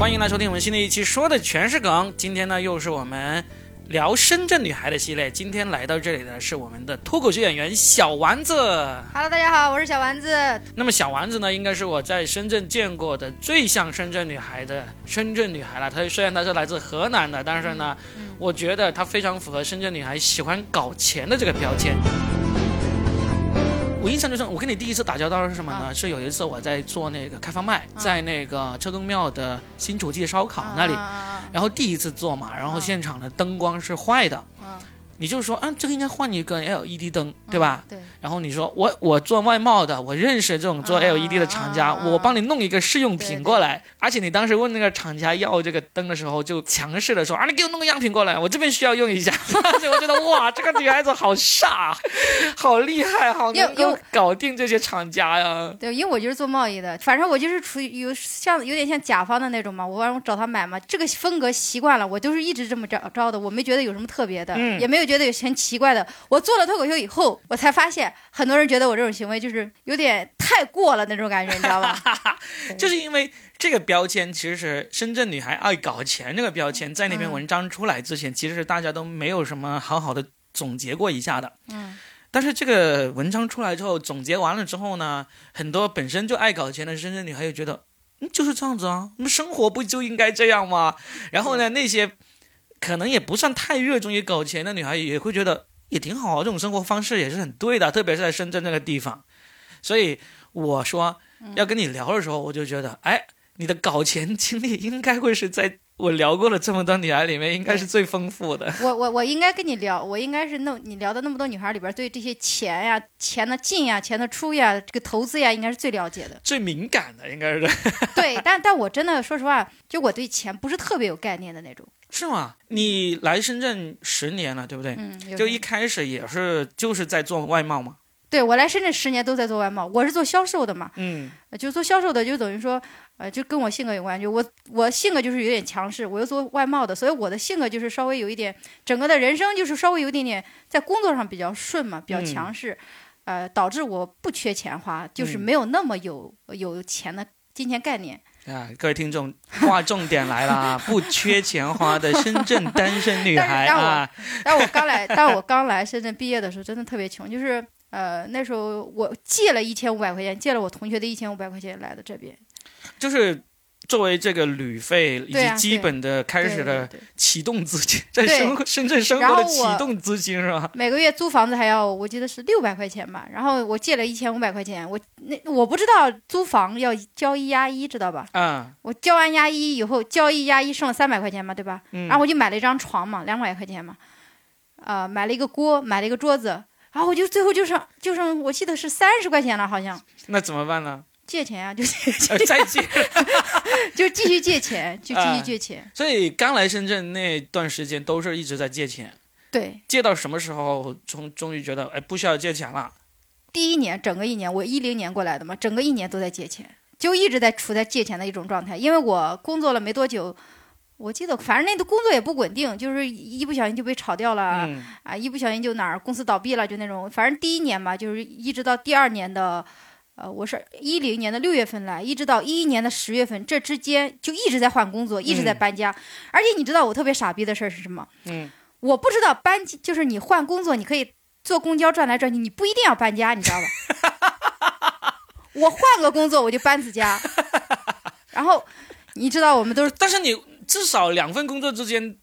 欢迎来收听我们新的一期，说的全是梗。今天呢，又是我们聊深圳女孩的系列。今天来到这里的是我们的脱口秀演员小丸子。Hello，大家好，我是小丸子。那么小丸子呢，应该是我在深圳见过的最像深圳女孩的深圳女孩了。她虽然她是来自河南的，但是呢，我觉得她非常符合深圳女孩喜欢搞钱的这个标签。我印象最深，我跟你第一次打交道是什么呢？是有一次我在做那个开放麦，在那个车公庙的新楚记烧烤那里，啊然后第一次做嘛，然后现场的灯光是坏的，嗯你就说，啊，这个应该换一个 LED 灯，对吧？对，然后你说我我做外贸的，我认识这种做啊 LED 的厂家，我帮你弄一个试用品过来。而且你当时问那个厂家要这个灯的时候，就强势的说啊，你给我弄个样品过来，我这边需要用一下。所以我觉得哇，这个女孩子好飒，好厉害，好能够因为因为搞定这些厂家呀。对，因为我就是做贸易的，反正我就是处于有像有点像甲方的那种嘛，我让我找他买嘛，这个风格习惯了，我就是一直这么着招的，我没觉得有什么特别的，嗯也没有觉得有很奇怪的。我做了脱口秀以后，我才发现很多人觉得我这种行为就是有点太过了那种感觉，你知道吧？就是因为这个标签，其实是深圳女孩爱搞钱这个标签，在那篇嗯文章出来之前，其实是大家都没有什么好好的总结过一下的。嗯，但是这个文章出来之后，总结完了之后呢，很多本身就爱搞钱的深圳女孩又觉得，嗯，就是这样子啊，我们生活不就应该这样吗？然后呢，那些可能也不算太热衷于搞钱的女孩也会觉得也挺好啊，这种生活方式也是很对的，特别是在深圳这个地方。所以我说要跟你聊的时候，我就觉得，哎，你的搞钱经历应该会是在我聊过了这么多女孩里面，应该是最丰富的。我我我应该跟你聊，我应该是那你聊的那么多女孩里边，对这些钱呀、钱的进呀、钱的出呀、这个投资呀，应该是最了解的。最敏感的应该是 对，但但我真的说实话，就我对钱不是特别有概念的那种。是吗？你来深圳十年了，对不对？嗯，就一开始也是就是在做外贸嘛。对我来深圳十年都在做外贸，我是做销售的嘛，嗯呃就做销售的，就等于说，呃，就跟我性格有关，就我我性格就是有点强势，我又做外贸的，所以我的性格就是稍微有一点，整个的人生就是稍微有一点点在工作上比较顺嘛，比较嗯强势，呃，导致我不缺钱花，就是嗯没有那么有有钱的金钱概念。啊，各位听众，划重点来了啊！不缺钱花的深圳单身女孩啊，但我刚来，但我刚来深圳毕业的时候，真的特别穷，就是呃那时候我借了一千五百块钱，借了我同学的一千五百块钱来的这边，就是作为这个旅费以及基本的开始的启动资金，在深 深圳生活的启动资金是吧？每个月租房子还要我记得是六百块钱吧，然后我借了一千五百块钱，我那我不知道租房要交一押一，知道吧？啊，我交完押一以后，交一押一剩了三百块钱嘛，对吧？嗯然后我就买了一张床嘛，两百块钱嘛，呃，买了一个锅，买了一个桌子，然后我就最后就剩就剩我记得是三十块钱了，好像那怎么办呢？借钱啊，就借 呃再借。就继续借钱，就继啊续借钱。所以刚来深圳那段时间都是一直在借钱，对，借到什么时候终终于觉得哎不需要借钱了？第一年整个一年，我一零年过来的嘛，整个一年都在借钱，就一直在处在借钱的一种状态。因为我工作了没多久，我记得反正那个工作也不稳定，就是一不小心就被炒掉了、嗯啊，一不小心就哪儿公司倒闭了，就那种。反正第一年吧，就是一直到第二年的。呃，我是一零年的六月份来，一直到一一年的十月份，这之间就一直在换工作，一直在嗯搬家。而且你知道我特别傻逼的事儿是什么？嗯，我不知道搬就是你换工作，你可以坐公交转来转去，你不一定要搬家，你知道吧？我换个工作我就搬次家，然后你知道我们都是但是你至少两份工作之间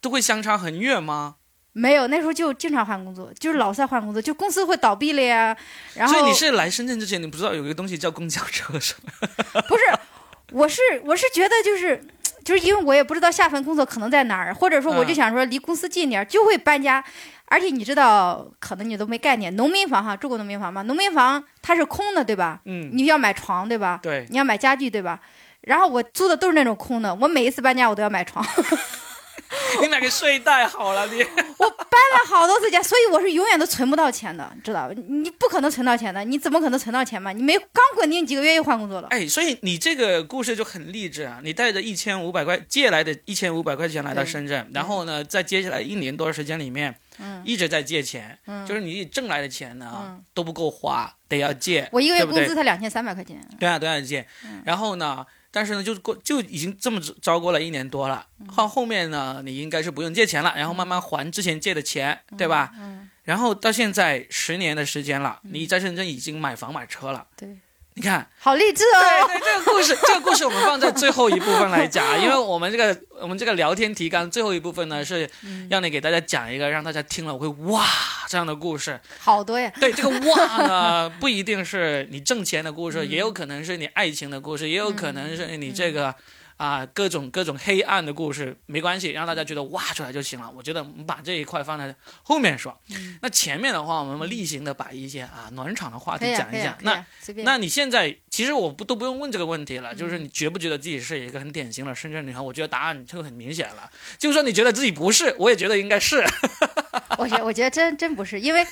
都会相差很远吗？没有那时候就经常换工作，就是老在换工作，就公司会倒闭了呀。然后所以你是来深圳之前，你不知道有一个东西叫公交车是吗？不是？我是我是觉得就是。就是因为我也不知道下份工作可能在哪儿，或者说我就嗯想说离公司近点儿，就会搬家。而且你知道，可能你都没概念，农民房哈，住过农民房吗？农民房它是空的，对吧？嗯，你要买床，对吧？对，你要买家具，对吧？然后我租的都是那种空的，我每一次搬家我都要买床，你买个睡袋好了，你 我搬了好多次家，所以我是永远都存不到钱的，知道吧？你不可能存到钱的，你怎么可能存到钱嘛？你没刚稳定几个月又换工作了，哎，所以你这个故事就很励志啊！你带着一千五百块借来的一千五百块钱来到深圳，然后呢，在接下来一年多的时间里面，嗯一直在借钱，嗯就是你挣来的钱呢、嗯都不够花，得要借。我一个月工资才两千三百块钱，对啊，都要借。嗯然后呢，但是呢，就过就已经这么招过了一年多了，后后面呢，你应该是不用借钱了，然后慢慢还之前借的钱，对吧？嗯，然后到现在十年的时间了，你在深圳已经买房买车了，对，你看，好励志哦。对对，这个故事，这个故事我们放在最后一部分来讲，因为我们这个我们这个聊天提纲最后一部分呢是让你给大家讲一个让大家听了会哇这样的故事。好多呀。对，这个 哇呢不一定是你挣钱的故事，也有可能是你爱情的故事，也有可能是你这个。啊，各种各种黑暗的故事没关系，让大家觉得挖出来就行了。我觉得我们把这一块放在后面说。那前面的话，我们例行的把一些啊暖场的话题讲一讲。那那你现在其实我不都不用问这个问题了，就是你觉不觉得自己是一个很典型的深圳女孩？我觉得答案就很明显了。就说你觉得自己不是，我也觉得应该是。我觉我觉得真真不是，因为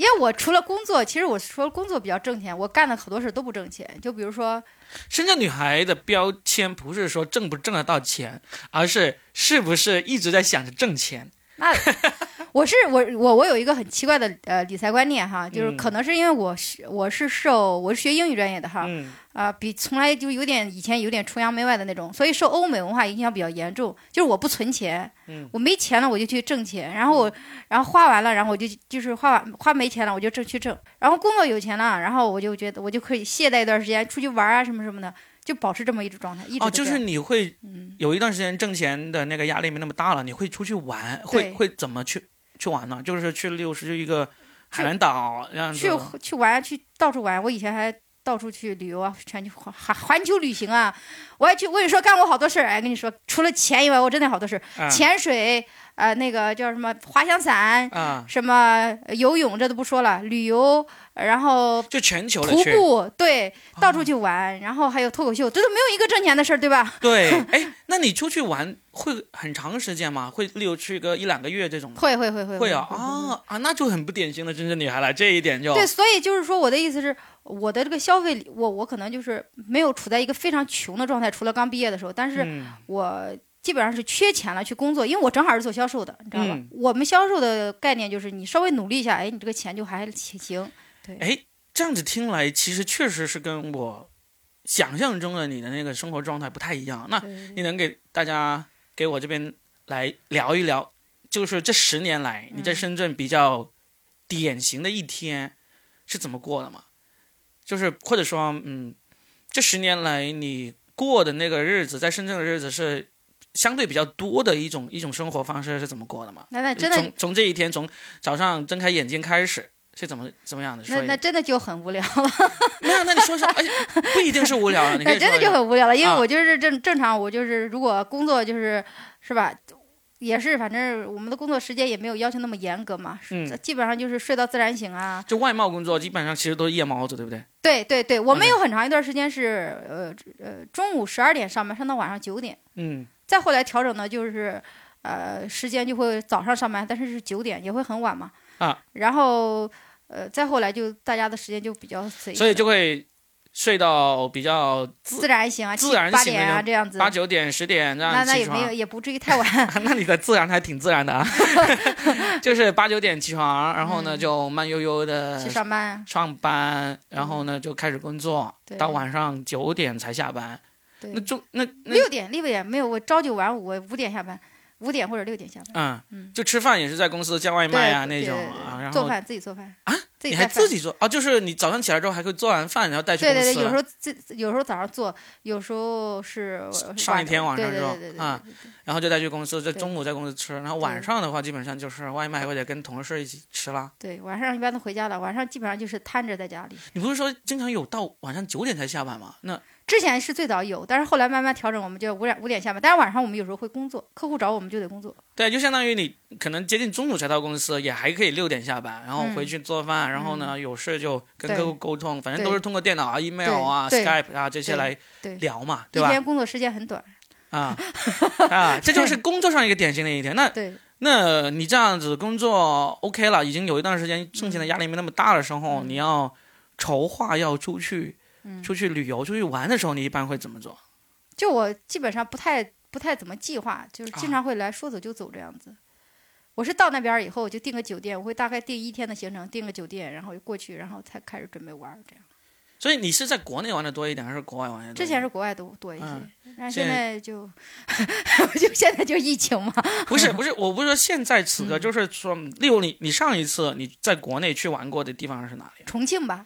因为我除了工作，其实我除了工作比较挣钱，我干的很多事都不挣钱。就比如说。深圳女孩的标签不是说挣不挣得到钱，而是是不是一直在想着挣钱。那 我是我我我有一个很奇怪的呃理财观念哈，就是可能是因为我是我是受我是学英语专业的哈。啊，比从来就有点以前有点崇洋媚外的那种，所以受欧美文化影响比较严重。就是我不存钱，我没钱了我就去挣钱，然后我然后花完了，然后我就就是花完花没钱了我就挣去挣，然后工作有钱了，然后我就觉得我就可以懈怠一段时间出去玩啊什么什么的，就保持这么一种状态。哦，就是你会有一段时间挣钱的那个压力没那么大了，你会出去玩，会会怎么去去玩呢？就是去六十一个海南岛。去去玩，去到处玩。我以前还。到处去旅游啊，全球环环环球旅行啊！我还去，我跟你说干过好多事儿。哎，跟你说，除了钱以外，我真的好多事儿，潜水，呃，那个叫什么滑翔伞，什么游泳，这都不说了，旅游。然后就全球徒步，对，到处去玩，然后还有脱口秀，这都没有一个挣钱的事儿，对吧？对，哎，那你出去玩会很长时间吗？会例如去个一两个月这种？会会会会会啊啊啊！那就很不典型的真正女孩了，这一点就对。所以就是说，我的意思是，我的这个消费，我我可能就是没有处在一个非常穷的状态，除了刚毕业的时候，但是我基本上是缺钱了去工作，因为我正好是做销售的，你知道吧？我们销售的概念就是你稍微努力一下，哎，你这个钱就还行。对哎，这样子听来，其实确实是跟我想象中的你的那个生活状态不太一样。那你能给大家给我这边来聊一聊，就是这十年来你在深圳比较典型的一天是怎么过的吗？就是或者说，嗯，这十年来你过的那个日子，在深圳的日子是相对比较多的一种一种生活方式是怎么过的吗？那那真的从从这一天从早上睁开眼睛开始。是怎么怎么样的？那那真的就很无聊了。没有，那你说说，而且不一定是无聊了。那真的就很无聊了，因为我就是正正常，我就是如果工作就是是吧，也是反正我们的工作时间也没有要求那么严格嘛。嗯。基本上就是睡到自然醒啊。就外贸工作基本上其实都是夜猫子，对不对？对对对，我们有很长一段时间是呃呃中午十二点上班，上到晚上九点。嗯。再后来调整呢，就是呃时间就会早上上班，但是是九点，也会很晚嘛。啊。然后。呃，再后来就大家的时间就比较随，所以就会睡到比较自然醒啊，自然醒啊这样子，八九点十点这样那那也没有，也不至于太晚。那你的自然还挺自然的啊，就是八九点起床，然后呢就慢悠悠的去上班，上班，然后呢就开始工作，到晚上九点才下班。那就那六点六点没有，我朝九晚五，我五点下班。五点或者六点下班。嗯，就吃饭也是在公司叫外卖啊那种啊，然后做饭自己做饭。啊，你还自己做啊？就是你早上起来之后还可以做完饭，然后带去公司。对对对，有时候自有时候早上做，有时候是上一天晚上之后啊，然后就带去公司，在中午在公司吃，然后晚上的话基本上就是外卖或者跟同事一起吃啦。对，晚上一般都回家了，晚上基本上就是瘫着在家里。你不是说经常有到晚上九点才下班吗？那。之前是最早有，但是后来慢慢调整，我们就五点五点下班。但是晚上我们有时候会工作，客户找我们就得工作。对，就相当于你可能接近中午才到公司，也还可以六点下班，然后回去做饭，然后呢有事就跟客户沟通，反正都是通过电脑啊、email 啊、Skype 啊这些来聊嘛，对吧？一天工作时间很短。啊啊，这就是工作上一个典型的一天。那那你这样子工作 OK 了，已经有一段时间挣钱的压力没那么大的时候，你要筹划要出去。出去旅游、出去玩的时候，你一般会怎么做？就我基本上不太不太怎么计划，就是经常会来说走就走这样子。我是到那边以后就订个酒店，我会大概订一天的行程，订个酒店，然后就过去，然后才开始准备玩这样。所以你是在国内玩的多一点，还是国外玩的多？之前是国外多多一些，嗯但现在现在就 就现在就疫情嘛，不是不是，我不是说现在此嗯刻，就是说，例如你你上一次你在国内去玩过的地方是哪里？重庆吧，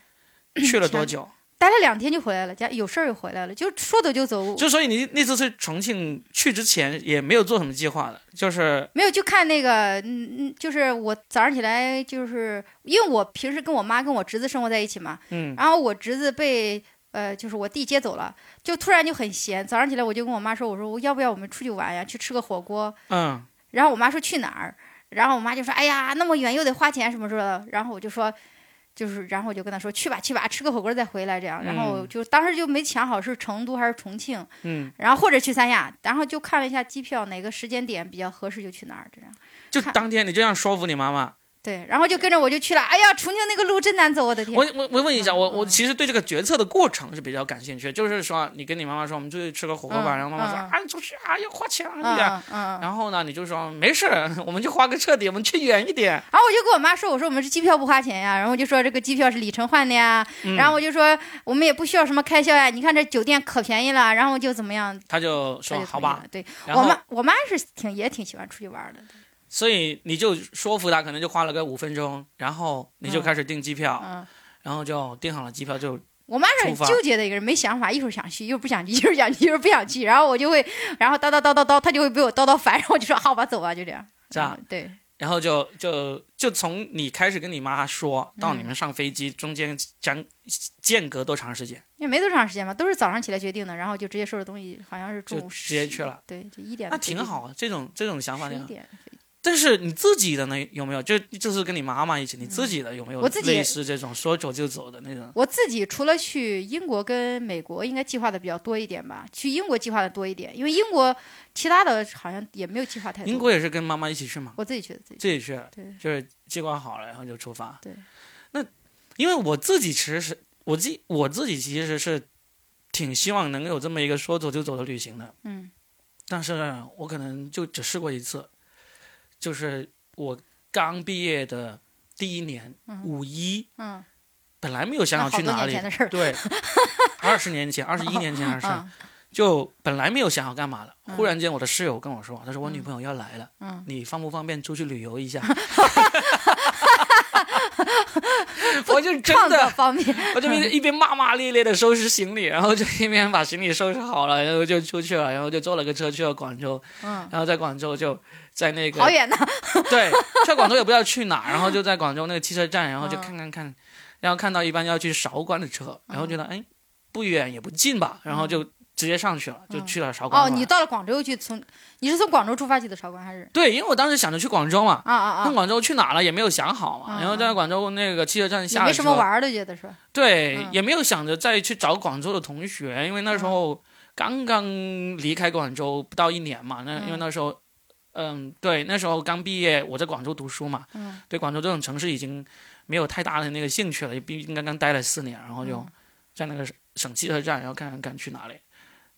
去了多久？待了两天就回来了，家有事儿又回来了，就说走就走，就所以你那次去重庆去之前也没有做什么计划的，就是没有就看那个，嗯嗯，就是我早上起来就是因为我平时跟我妈跟我侄子生活在一起嘛，嗯然后我侄子被呃就是我弟接走了，就突然就很闲，早上起来我就跟我妈说，我说我要不要我们出去玩呀，去吃个火锅，嗯然后我妈说去哪儿，然后我妈就说哎呀那么远又得花钱什么什么的，然后我就说。就是，然后我就跟他说去吧去吧，吃个火锅再回来这样。然后嗯就当时就没想好是成都还是重庆，嗯，然后或者去三亚，然后就看了一下机票哪个时间点比较合适就去哪儿这样。就当天你这样说服你妈妈。对，然后就跟着我就去了。哎呀，重庆那个路真难走，我的天！我我我问一下，我我嗯其实对这个决策的过程是比较感兴趣，就是说你跟你妈妈说我们出去吃个火锅吧，嗯然后妈妈说嗯啊你出去啊要花钱啊嗯。然后呢你就说没事，我们就花个彻底，我们去远一点。然后我就跟我妈说，我说我们是机票不花钱呀，然后我就说这个机票是里程换的呀，嗯然后我就说我们也不需要什么开销呀，你看这酒店可便宜了，然后就怎么样，他就说好吧。对我妈，我妈是挺也挺喜欢出去玩的，所以你就说服他，可能就花了个五分钟，然后你就开始订机票，嗯。然后就订好了机票就我妈是很纠结的一个人，没想法，一会儿想去，一会儿不想去，一会儿想去，一会儿不想去，然后我就会，然后叨叨叨叨叨，她就会被我叨叨烦，然后我就说好吧，走吧，就这样。这样，嗯对，然后就就就从你开始跟你妈说到嗯你们上飞机中间将间隔多长时间？也没多长时间吧，都是早上起来决定的，然后就直接收拾东西，好像是中午就直接去了。对，就一点那挺好，啊，这种这种想法挺好。但是你自己的呢，有没有？就就是跟你妈妈一起，你自己的有没有我自己类似这种说走就走的那种？我自己除了去英国跟美国，应该计划的比较多一点吧。去英国计划的多一点，因为英国其他的好像也没有计划太多。英国也是跟妈妈一起去吗？我自己去的，自己去自己去，对就是计划好了，然后就出发。对，那因为我自己其实是我自己我自己其实是挺希望能有这么一个说走就走的旅行的，嗯但是呢我可能就只试过一次，就是我刚毕业的第一年，嗯。五一，嗯，本来没有想好去哪里。对，二十年前、二十一年前的事儿，嗯。就本来没有想好干嘛的，嗯。忽然间我的室友跟我说，他说我女朋友要来了，嗯，你方不方便出去旅游一下？我就真的，方面，我就一边骂骂咧咧的收拾行李，然后就一边把行李收拾好了，然后就出去了，然后就坐了个车去了广州，嗯，然后在广州就在那个好远呢。对，去广州也不知道去哪，然后就在广州那个汽车站，然后就嗯。看看看，然后看到一般要去韶关的车，然后觉得哎不远也不近吧，然后就直接上去了，就去了韶关哦，你到了广州去，从你是从广州出发去的韶关还是？对，因为我当时想着去广州嘛，啊啊啊！那广州去哪了也没有想好嘛，嗯然后在广州那个汽车站下了车，没什么玩的，觉得是。吧？对，嗯。也没有想着再去找广州的同学，因为那时候刚刚离开广州不到一年嘛，那因为嗯。那时候，嗯，对，那时候刚毕业，我在广州读书嘛，嗯。对广州这种城市已经没有太大的那个兴趣了，毕竟刚刚待了四年，然后就嗯。在那个省汽车站，然后看看看去哪里。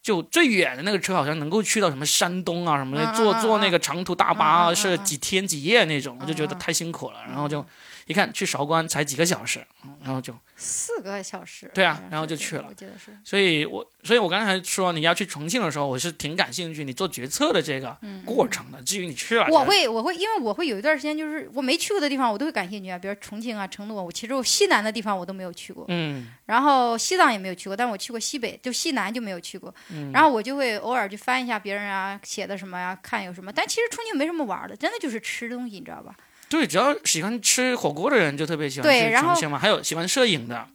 就最远的那个车好像能够去到什么山东啊什么的，坐坐那个长途大巴是几天几夜那种，我就觉得太辛苦了。然后就一看去韶关才几个小时，嗯然后就四个小时。对啊然后就去了我记得是。所以我，所以我刚才说你要去重庆的时候，我是挺感兴趣你做决策的这个嗯过程的。至于你去了，我会，我会，因为我会有一段时间，就是我没去过的地方，我都会感兴趣啊，比如重庆啊、成都啊。我其实我西南的地方我都没有去过，嗯然后西藏也没有去过，但是我去过西北，就西南就没有去过。嗯，然后我就会偶尔去翻一下别人啊写的什么呀、看有什么。但其实重庆没什么玩的，真的就是吃东西，你知道吧？对，只要喜欢吃火锅的人就特别喜欢去对然后重庆嘛，还有喜欢摄影的。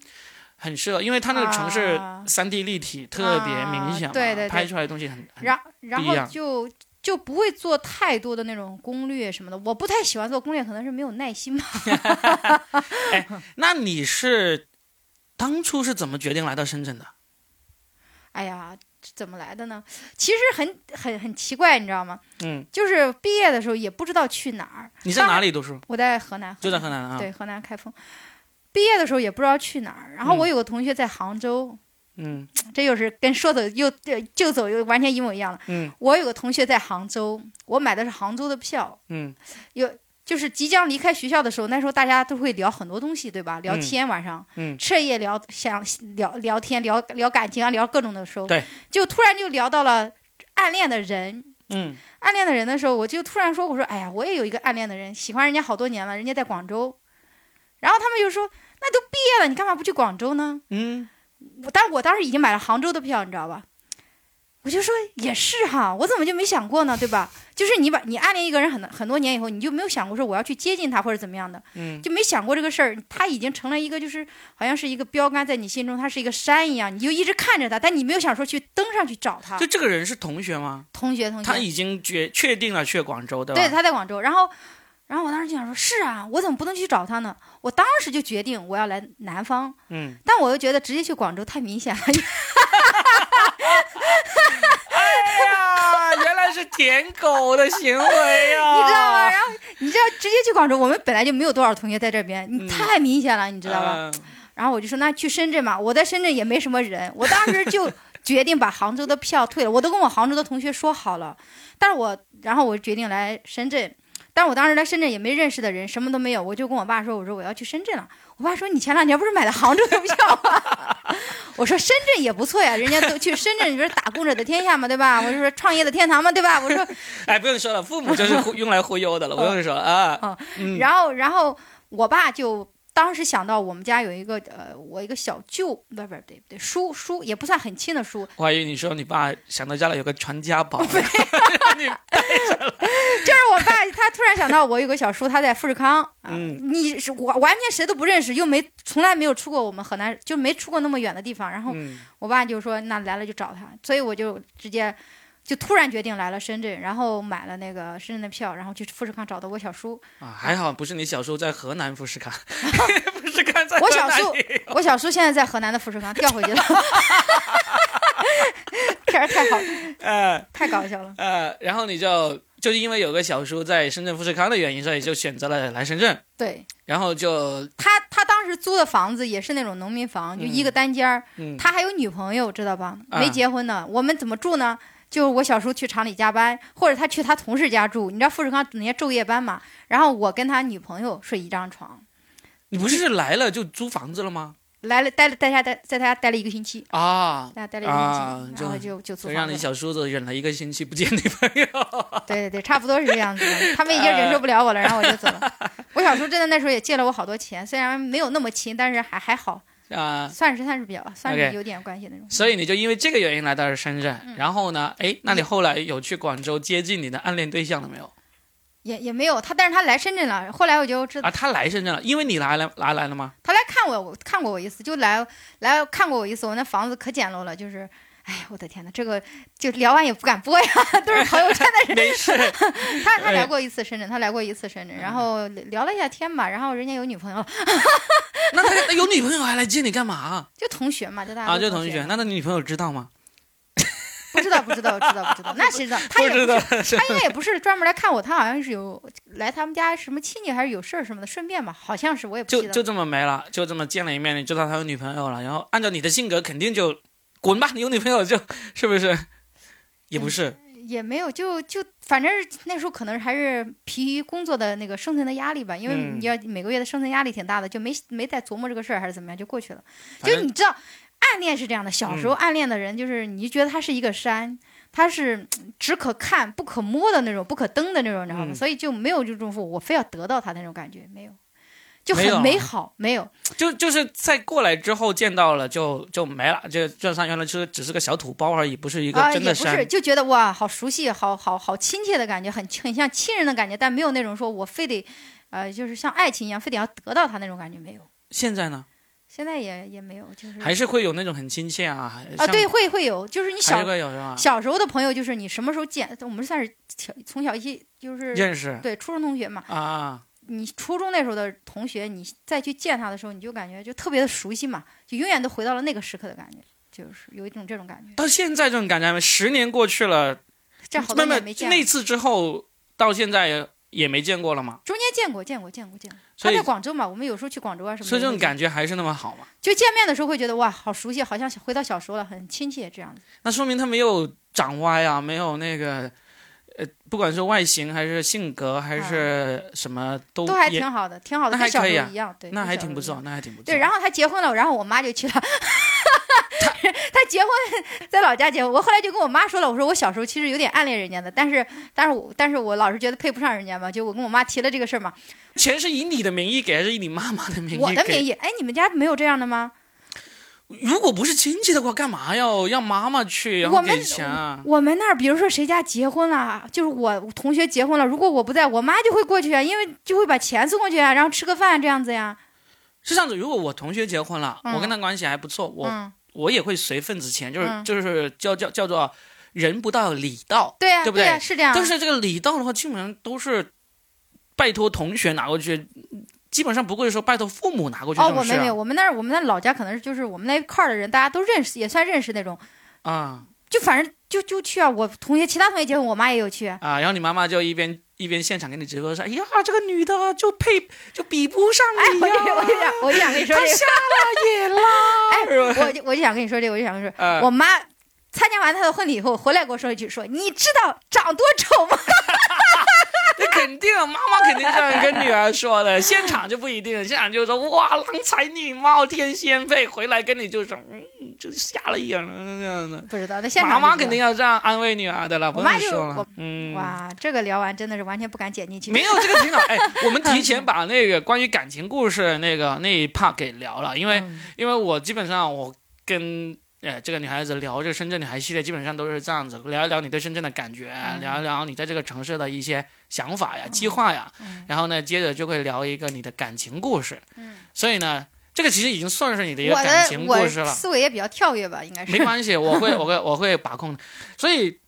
很适合，因为它那个城市啊三 D 立体特别明显对对对拍出来的东西很很然然不一样后就就不会做太多的那种攻略什么的。我不太喜欢做攻略，可能是没有耐心吧。那你是当初是怎么决定来到深圳的？哎呀，这怎么来的呢？其实很很很奇怪，你知道吗？嗯，就是毕业的时候也不知道去哪儿。你在？哪里读书？我在河南。就在河南啊。对，河南开封。毕业的时候也不知道去哪儿，然后嗯我有个同学在杭州，嗯这又是跟说走又呃就走又完全一模一样了。嗯我有个同学在杭州，我买的是杭州的票，嗯就是即将离开学校的时候，那时候大家都会聊很多东西，对吧？聊嗯天，晚上，嗯彻夜聊，想聊聊天，聊聊感情啊，聊各种的时候，对，就突然就聊到了暗恋的人。嗯暗恋的人的时候，我就突然说：“我说，哎呀，我也有一个暗恋的人，喜欢人家好多年了，人家在广州。”然后他们就说：“那都毕业了，你干嘛不去广州呢嗯，？”我，但我当时已经买了杭州的票，你知道吧？我就说也是哈，我怎么就没想过呢？对吧？就是你把你暗恋一个人很很多年以后，你就没有想过说我要去接近他或者怎么样的，嗯就没想过这个事儿。他已经成了一个就是好像是一个标杆在你心中，他是一个山一样，你就一直看着他，但你没有想说去登上去找他就。这个人是同学吗？同学，同学，他已经决确定了去广州，对吧？对，他在广州。然后，然后我当时就想说，是啊，我怎么不能去找他呢？我当时就决定我要来南方，嗯，但我又觉得直接去广州太明显了。舔狗的行为呀、你知道吗？然后你知道直接去广州，我们本来就没有多少同学在这边，嗯你太明显了，你知道吧？嗯然后我就说那去深圳嘛，我在深圳也没什么人，我当时就决定把杭州的票退了，我都跟我杭州的同学说好了，但是我然后我决定来深圳。但是我当时来深圳也没认识的人，什么都没有，我就跟我爸说：“我说我要去深圳了。”我爸说：“你前两天不是买的杭州的票吗？” 我说：“深圳也不错呀，人家都去深圳，你说打工者的天下嘛，对吧？我就说创业的天堂嘛，对吧？我说，哎，不用说了，父母就是忽 用来忽悠的了，不用说了啊。哦嗯然后，然后我爸就当时想到我们家有一个呃，我一个小舅，不不对不对，叔叔也不算很亲的叔，我还以为你说你爸想到家里有个传家宝，就是我爸他突然想到我有个小叔，他在富士康，啊嗯你是我完全谁都不认识，又没从来没有出过我们河南，就没出过那么远的地方，然后嗯。我爸就说那来了就找他，所以我就直接。就突然决定来了深圳，然后买了那个深圳的票，然后去富士康找的我小叔。啊，还好不是你小叔在河南富士康，富士康在我小叔我小叔现在在河南的富士康调回去了，天儿太好，呃太搞笑了。呃，然后你就就是因为有个小叔在深圳富士康的原因，所以就选择了来深圳，对然后就他，他当时租的房子也是那种农民房，就一个单间儿。嗯他还有女朋友，知道吧？啊没结婚呢。我们怎么住呢？就是我小叔去厂里加班，或者他去他同事家住。你知道富士康那些昼夜班嘛？然后我跟他女朋友睡一张床，你不是来了就租房子了吗？来了待了在家待在他家待了一个星期，啊，在家待了一个星期，啊然后就就租了。让你小叔子忍了一个星期不见女朋友。对对对，差不多是这样子的。他们已经忍受不了我了，然后我就走了。我小叔真的那时候也借了我好多钱，虽然没有那么亲，但是还还好，啊，算是算是比较算是有点关系那种。所以你就因为这个原因来到了深圳，嗯然后呢，哎，那你后来有去广州接近你的暗恋对象了没有？也也没有他，但是他来深圳了。后来我就知道啊，他来深圳了，因为你来了，来来了吗？他来看我，我看过我一次，就来来看过我一次。我那房子可简陋了，就是，哎呀，我的天呐，这个就聊完也不敢播呀，都是朋友圈的人。没事，他他来过一次深圳，他来过一次深圳，然后聊了一下天吧，然后人家有女朋友了，那他那有女朋友还来接你干嘛？就同学嘛，就大家啊，就同学，那他女朋友知道吗？不知道不知道知道不知道，那谁知道？他也不知道，他应该也不是专门来看我，他好像是有来他们家什么亲戚还是有事儿什么的，顺便吧，好像是我也。就就这么没了，就这么见了一面，你知道他有女朋友了，然后按照你的性格，肯定就滚吧，你有女朋友就是不是？也不是，也没有，就就反正那时候可能还是疲于工作的那个生存的压力吧，因为嗯你要每个月的生存压力挺大的，就没没再琢磨这个事儿还是怎么样，就过去了。就你知道，暗恋是这样的，小时候暗恋的人，就是你觉得他是一个山，他是嗯只可看不可摸的那种，不可登的那种，你知道吗？嗯所以就没有就这种我非要得到他那种感觉，没有，就很美好，没有。就就是在过来之后见到了就就没了，就就算原来就是只是个小土包而已，不是一个啊，真的山。也不是，就觉得哇，好熟悉，好好好亲切的感觉，很很像亲人的感觉，但没有那种说我非得，呃，就是像爱情一样，非得要得到他那种感觉，没有。现在呢，现在也也没有，就是还是会有那种很亲切啊。啊，对，，会会有，就是你小？小时候的朋友，就是你什么时候见，我们算是从小一起就是认识对初中同学嘛，啊，你初中那时候的同学，你再去见他的时候，你就感觉就特别的熟悉嘛，就永远都回到了那个时刻的感觉，就是有一种这种感觉。到现在这种感觉没，十年过去了，这好多年没见那次之后到现在也也没见过了嘛，中间见过，见过，见过，见过。他在广州嘛，我们有时候去广州啊什么的。所以这种感觉还是那么好嘛。就见面的时候会觉得哇，好熟悉，好像回到小时候了，很亲切这样子。那说明他没有长歪啊，没有那个呃，不管是外形还是性格还是什么都都还挺好的，挺好的，那还跟小可以啊时候一样，对，那还挺不错。那还挺不错。对，然后他结婚了，然后我妈就去了。他结婚在老家结婚，我后来就跟我妈说了，我说我小时候其实有点暗恋人家的，但是但是我但是我老是觉得配不上人家嘛，就我跟我妈提了这个事儿嘛，钱是以你的名义给还是以你妈妈的名义给？我的名义，哎，你们家没有这样的吗？如果不是亲戚的话，干嘛要让妈妈去然后我们给钱啊？我们那儿，比如说谁家结婚了，就是我同学结婚了，如果我不在，我妈就会过去啊，因为就会把钱送过去啊，然后吃个饭这样子呀。是这样子，如果我同学结婚了，嗯我跟他关系还不错，我、嗯，我也会随份子钱，就是、嗯就是叫叫叫做人不到礼到。对呀、对不对是这样。但是这个礼到的话，基本上都是拜托同学拿过去，基本上不会说拜托父母拿过去哦，我们没有，我们那儿我们那老家可能是就是我们那一块儿的人，大家都认识，也算认识那种，啊就反正就就去啊。我同学其他同学结婚，我妈也有去。啊！然后你妈妈就一边一边现场给你直播说：“哎呀，这个女的就配就比不上你呀、就我就想我就想跟你说这个，她瞎了眼了！”哎，我就我就想跟你说这个，我就想跟你说，呃我妈参加完她的婚礼以后回来跟我说一句说，你知道长多丑吗？那肯定，妈妈肯定这样跟女儿说的，现场就不一定，现场就说哇，郎才女貌，天仙配，回来跟你就说，嗯，就瞎了眼了这样的。不知道，那现场妈妈肯定要这样安慰女儿的了，不我妈就用说了我。嗯，哇，这个聊完真的是完全不敢剪进去。没有这个挺好。哎，我们提前把那个关于感情故事那个那一 part 给聊了，因为、嗯因为我基本上我跟。呃，这个女孩子聊这个深圳女孩系列，基本上都是这样子，聊一聊你对深圳的感觉，嗯聊一聊你在这个城市的一些想法呀、计划呀，嗯然后呢，接着就会聊一个你的感情故事。嗯所以呢，这个其实已经算是你的一个感情故事了。思维也比较跳跃吧，应该是。没关系，我会我会我会把控。所以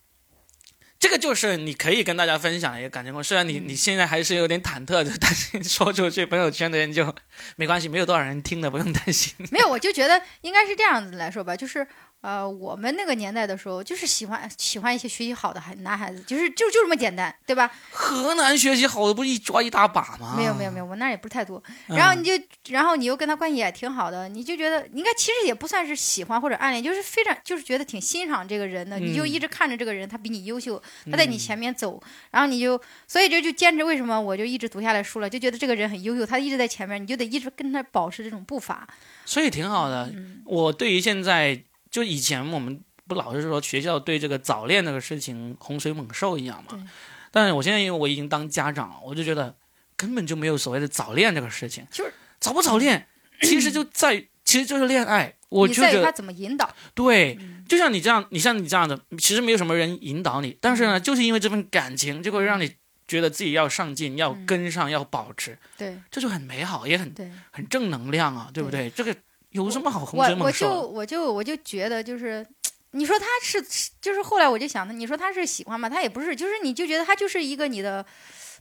这个就是你可以跟大家分享的一个感情故事。虽然你嗯你现在还是有点忐忑的，但是说出去朋友圈的人就没关系，没有多少人听的，不用担心。没有，我就觉得应该是这样子来说吧，就是呃，我们那个年代的时候，就是喜欢喜欢一些学习好的孩男孩子，就是就就这么简单，对吧？河南学习好的不是一抓一大把吗？没有没有没有，我那儿也不是太多。嗯然后你就，然后你又跟他关系也挺好的，你就觉得应该其实也不算是喜欢或者暗恋，就是非常就是觉得挺欣赏这个人的，你就嗯一直看着这个人，他比你优秀，他在你前面走，然后你就所以这就坚持为什么我就一直读下来书了，就觉得这个人很优秀，他一直在前面，你就得一直跟他保持这种步伐。所以挺好的。嗯我对于现在就以前我们不老是说学校对这个早恋这个事情洪水猛兽一样嘛，但是我现在因为我已经当家长了，我就觉得根本就没有所谓的早恋这个事情，就是早不早恋，其实就在其实就是恋爱。我觉得怎么引导。对，嗯就像你这样，你像你这样的，其实没有什么人引导你，但是呢，就是因为这份感情，就会让你觉得自己要上进，要嗯跟上，要保持，对这就很美好，也很对。很正能量啊，对不对？这个有什么好洪我我就水猛兽的？我就我就觉得就是，你说他是就是后来我就想的，你说他是喜欢吗？他也不是，就是你就觉得他就是一个你的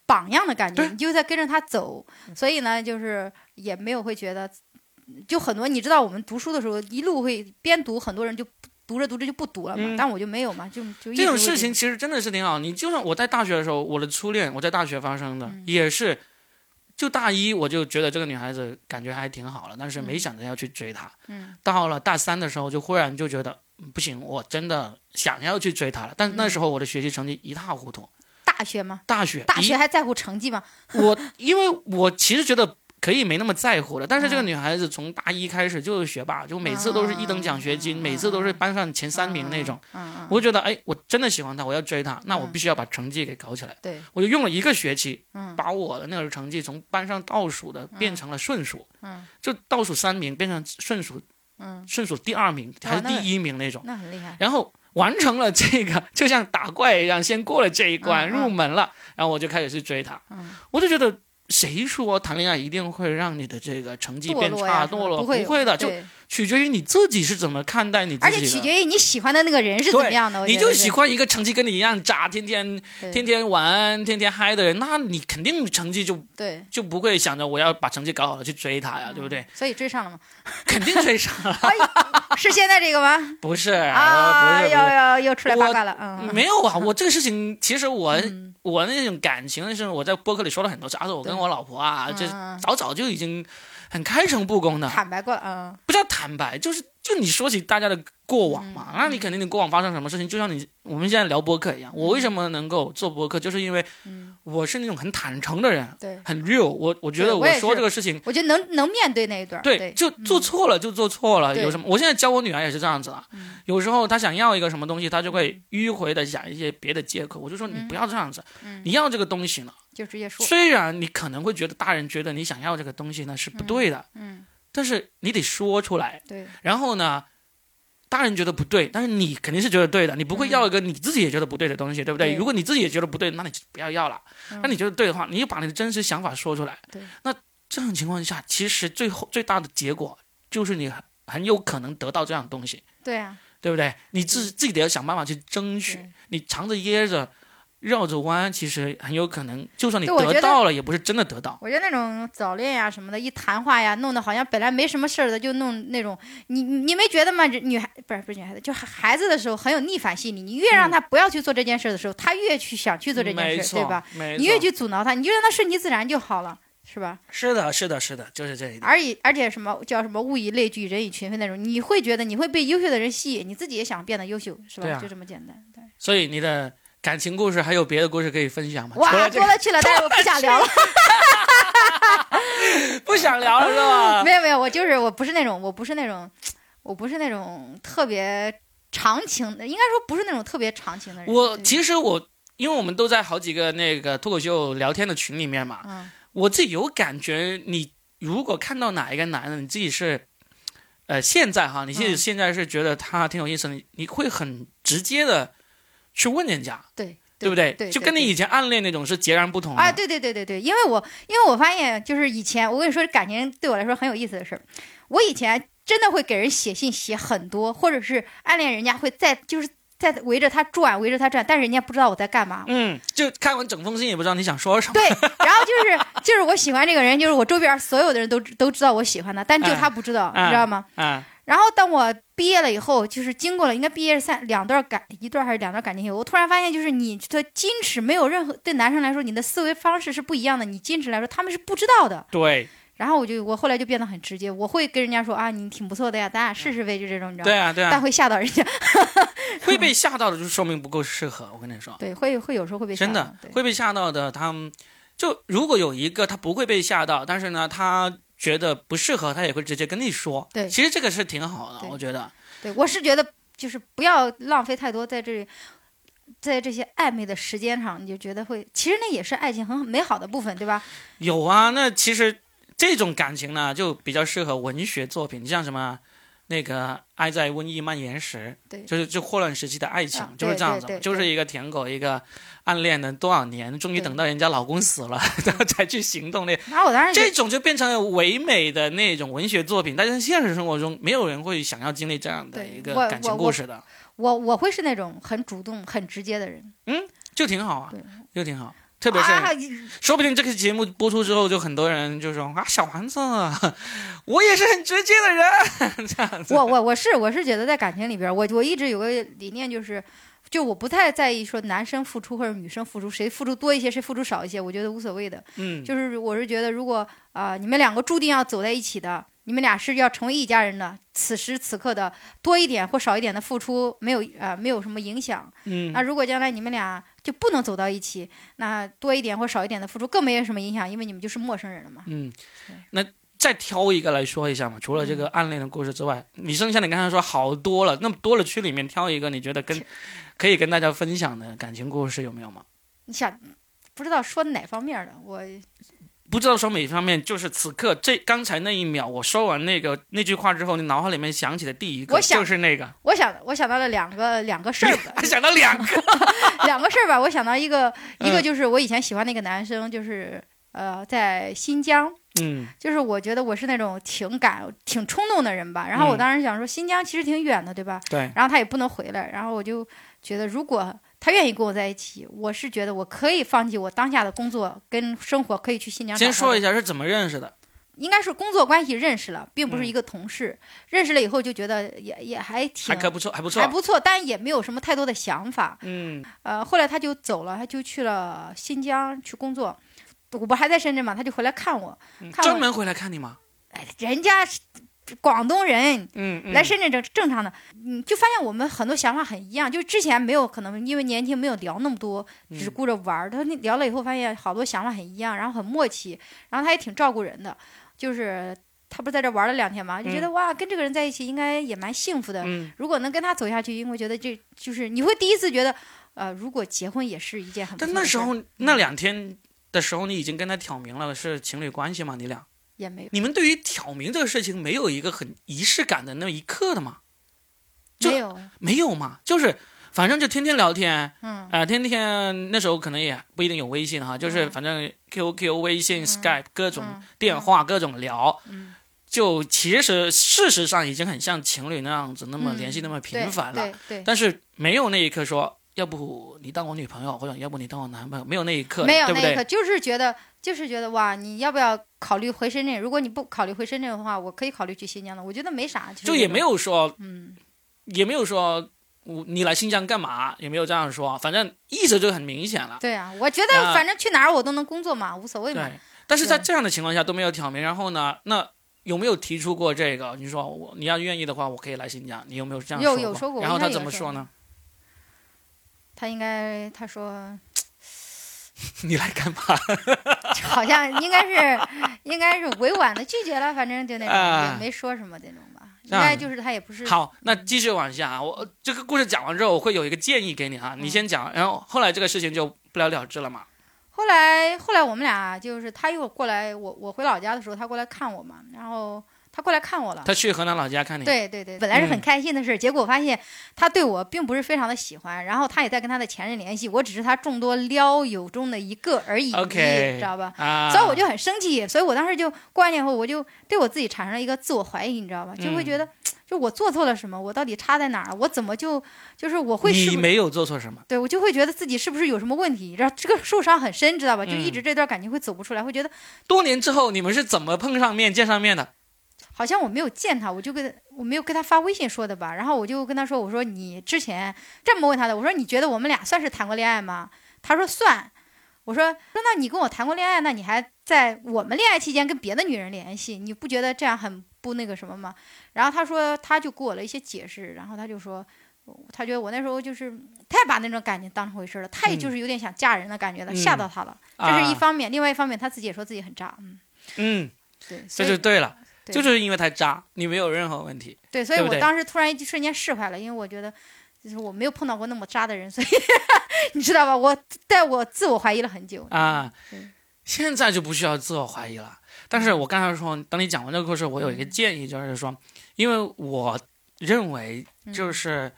榜样的感觉，你就在跟着他走，所以呢，就是也没有会觉得，就很多你知道我们读书的时候一路会边读，很多人就读着读着就不读了嘛，嗯但我就没有嘛，就就这种事情其实真的是挺好。你就算我在大学的时候，我的初恋，我在大学发生的，嗯也是，就大一我就觉得这个女孩子感觉还挺好了，但是没想着要去追她。嗯到了大三的时候，就忽然就觉得嗯不行，我真的想要去追她了。但那时候我的学习成绩一塌糊涂，大学吗？大学大学还在乎成绩吗？我因为我其实觉得可以没那么在乎了，但是这个嗯女孩子从大一开始就是学霸，就每次都是一等奖学金，嗯每次都是班上前三名那种。我就觉得，哎，我真的喜欢她，我要追她，那我嗯必须要把成绩给搞起来。对，我就用了一个学期，嗯把我的那个成绩从班上倒数的变成了顺数，嗯就倒数三名变成顺数，嗯，顺数第二名还是第一名那种，那很厉害。然后完成了这个，就像打怪一样，先过了这一关，嗯嗯入门了，然后我就开始去追她。嗯我就觉得，谁说谈恋爱一定会让你的这个成绩变差、堕落？不会的，就对取决于你自己是怎么看待你自而己的。且取决于你喜欢的那个人是怎么样的。你就喜欢一个成绩跟你一样渣，天天天天玩、天天嗨的人，那你肯定成绩就对，就不会想着我要把成绩搞好了去追他呀，对不对？所以追上了吗？肯定追上了，是现在这个吗？不是啊，不是又又又出来八卦了，嗯，没有啊，我这个事情其实我嗯我那种感情的事，我在播客里说了很多次，而且我跟我老婆啊，这嗯嗯早早就已经很开诚布公的，坦白过了，嗯不叫坦白，就是就你说起大家的过往嘛，嗯那你肯定你过往发生什么事情，就像你我们现在聊播客一样，我为什么能够做播客，就是因为嗯，我是那种很坦诚的人，对，很 real，我我觉得我说这个事情。我觉得能能面对那一段，对，对，就做错了就做错了，对有什么？我现在教我女儿也是这样子啊。嗯有时候她想要一个什么东西，她就会迂回的想一些别的借口。我就说你不要这样子，嗯你要这个东西呢，就直接说，虽然你可能会觉得大人觉得你想要这个东西呢是不对的，嗯，但是你得说出来。对，然后呢，大人觉得不对，但是你肯定是觉得对的，你不会要一个你自己也觉得不对的东西，对不对？对如果你自己也觉得不对，那你就不要要了。嗯那你觉得对的话，你就把你的真实想法说出来。对，那这种情况下，其实最后最大的结果就是你很很有可能得到这样的东西，对啊，对不对？你自自己得要想办法去争取，你藏着掖着。绕着弯，其实很有可能，就算你得得到了，也不是真的得到。我觉得那种早恋呀什么的，一谈话呀，弄得好像本来没什么事儿的，就弄那种，你你你没觉得吗？这女孩不是不是女孩子，就孩孩子的时候很有逆反心理。你越让他不要去做这件事的时候，他越去想去做这件事，对吧？没你越去阻挠他，你就让他顺其自然就好了，是吧？是的，是的，是的，就是这一点。而以而且什么叫什么物以类聚，人以群分那种，你会觉得你会被优秀的人吸引，你自己也想变得优秀，是吧？对啊就这么简单。对，所以你的感情故事还有别的故事可以分享吗？哇，这个多了去了，但是我不想聊了。不想聊了是吧？没有没有，我就是我不是那种我不是那种我不是那种特别长情的，应该说不是那种特别长情的人。我其实我，因为我们都在好几个那个脱口秀聊天的群里面嘛，嗯我自己有感觉，你如果看到哪一个男的，你自己是，呃，现在哈，你自己嗯现在是觉得他挺有意思的，你你会很直接的去问人家，对对不对？对，就跟你以前暗恋那种是截然不同的。啊，对对对对对，因为我因为我发现就是以前我跟你说感情对我来说很有意思的事儿，我以前真的会给人写信写很多，或者是暗恋人家会在就是在围着他转围着他转，但是人家不知道我在干嘛。嗯，就看完整封信也不知道你想说什么。对，然后就是就是我喜欢这个人，就是我周边所有的人都都知道我喜欢他，但就他不知道，嗯你知道吗？啊，然后当我毕业了以后，就是经过了应该毕业三两段感一段还是两段感情以后，我突然发现，就是你的矜持没有任何对男生来说，你的思维方式是不一样的。你矜持来说，他们是不知道的。对，然后我就我后来就变得很直接，我会跟人家说啊，你挺不错的呀，咱俩试试呗，就这种，你知道吗？对啊，对啊，但会吓到人家，会被吓到的，就说明不够适合。我跟你说，对，会会有时候会被吓真的会被吓到的。他们就如果有一个他不会被吓到，但是呢，他觉得不适合，他也会直接跟你说。对其实这个是挺好的，我觉得。对，我是觉得就是不要浪费太多在这里，在这些暧昧的时间上，你就觉得会，其实那也是爱情很美好的部分，对吧？有啊，那其实这种感情呢，就比较适合文学作品，像什么那个《爱在瘟疫蔓延时》，对就是就霍乱时期的爱情，啊就是这样子就是一个舔狗，一个暗恋了多少年，终于等到人家老公死了，然后才去行动那 我当然这种就变成了唯美的那种文学作品，但是现实生活中没有人会想要经历这样的一个感情故事的，我我会是那种很主动、很直接的人，嗯就挺好啊对，就挺好。特别是，啊，说不定这个节目播出之后，就很多人就说啊，小丸子，我也是很直接的人，这样子。我我我是我是觉得在感情里边，我我一直有个理念就是。就我不太在意说男生付出或者女生付出，谁付出多一些，谁付出少一些，我觉得无所谓的。嗯，就是我是觉得，如果啊、呃你们两个注定要走在一起的，你们俩是要成为一家人的，此时此刻的多一点或少一点的付出，没有啊、呃没有什么影响。嗯那如果将来你们俩就不能走到一起，那多一点或少一点的付出更没有什么影响，因为你们就是陌生人了嘛。嗯，那再挑一个来说一下嘛，除了这个暗恋的故事之外，你剩下你刚才说好多了，那么多了区里面挑一个，你觉得跟可以跟大家分享的感情故事有没有吗？你想不知道说哪方面的，我不知道说哪方面，就是此刻这刚才那一秒，我说完那个那句话之后，你脑海里面想起的第一个就是那个，我想我想到了两个两个事儿 想到两个，两个事儿吧，我想到一个一个嗯就是我以前喜欢那个男生，就是呃在新疆。嗯。就是我觉得我是那种挺感、挺冲动的人吧。然后我嗯当时想说，新疆其实挺远的，对吧？对，然后他也不能回来，然后我就觉得，如果他愿意跟我在一起，我是觉得我可以放弃我当下的工作跟生活，可以去新疆。先说一下，是怎么认识的，应该是工作关系认识了，并不是嗯一个同事。认识了以后就觉得也也还挺还可不错，还不错，还不错，但也没有什么太多的想法。嗯呃，后来他就走了，他就去了新疆去工作。我不还在深圳嘛，他就回来看我，嗯看我专门回来看你吗？哎，人家是广东人嗯嗯，来深圳正正常的，嗯，就发现我们很多想法很一样，就之前没有可能因为年轻没有聊那么多，只顾着玩儿。他那聊了以后发现好多想法很一样，然后很默契，然后他也挺照顾人的，就是他不是在这玩了两天嘛，就觉得、哇，跟这个人在一起应该也蛮幸福的。嗯。如果能跟他走下去，因为觉得这就是你会第一次觉得，呃，如果结婚也是一件很不但那时候那两天的时候，你已经跟他挑明了是情侣关系吗？你俩，也没有。你们对于挑明这个事情没有一个很仪式感的那一刻的吗？就没有，没有嘛，就是反正就天天聊天，嗯。啊、天天那时候可能也不一定有微信哈，就是嗯。反正 QQ、微信、Skype 各种嗯电话、各种聊，嗯。就其实事实上已经很像情侣那样子，那么嗯联系那么频繁了，对对，但是没有那一刻说，要不你当我女朋友，或者要不你当我男朋友，没有那一刻，没有对不对？那一刻，就是觉得就是觉得哇，你要不要考虑回深圳？如果你不考虑回深圳的话，我可以考虑去新疆的。我觉得没啥，就也没有，说，嗯，也没有说。我你来新疆干嘛？也没有这样说，反正意思就很明显了。对啊，我觉啊得反正去哪儿我都能工作嘛，无所谓嘛对。，但是在这样的情况下都没有挑明，然后呢，那有没有提出过这个？你说我你要愿意的话，我可以来新疆，你有没有这样有说有说过然后他怎么说呢？他应该他说 你来干嘛？好像应该是应该是委婉的拒绝了，反正就那种、啊也没说什么那种吧。应该就是他也不是好，那继续往下啊。我这个故事讲完之后，我会有一个建议给你啊，你先讲，然后后来这个事情就不了了之了嘛。后来后来我们俩就是他又过来，我我回老家的时候，他过来看我嘛，然后他过来看我了。他去河南老家看你，对对对，本来是很嗯开心的事，结果发现他对我并不是非常的喜欢，然后他也在跟他的前任联系，我只是他众多撩友中的一个而已 OK 知道吧？啊，所以我就很生气，所以我当时就过完年后，我就对我自己产生了一个自我怀疑，你知道吧？就会觉嗯得，就我做错了什么？我到底差在哪儿？我怎么就就是我会是没有做错什么，对我就会觉得自己是不是有什么问题？然后这个受伤很深，知道吧？就一嗯直这段感情会走不出来，会觉得多年之后你们是怎么碰上面、见上面的？好像我没有见他，我就跟我没有跟他发微信说的吧。然后我就跟他说，我说你之前这么问他的，我说你觉得我们俩算是谈过恋爱吗？他说算。我说说那你跟我谈过恋爱，那你还在我们恋爱期间跟别的女人联系，你不觉得这样很不那个什么吗？然后他说他就给我了一些解释，然后他就说。他觉得我那时候就是太把那种感情当成回事了，他也就是有点想嫁人的感觉了，嗯吓到他了。这是一啊方面，另外一方面他自己也说自己很渣，嗯，嗯，对，这就对了，对就是因为他渣，你没有任何问题。对，所以我当时突然一瞬间释怀了，因为我觉得就是我没有碰到过那么渣的人，所以 你知道吧？我在我自我怀疑了很久啊，现在就不需要自我怀疑了。但是我刚才说，当你讲完这个故事，我有一个建议，就是说，因为我认为，就是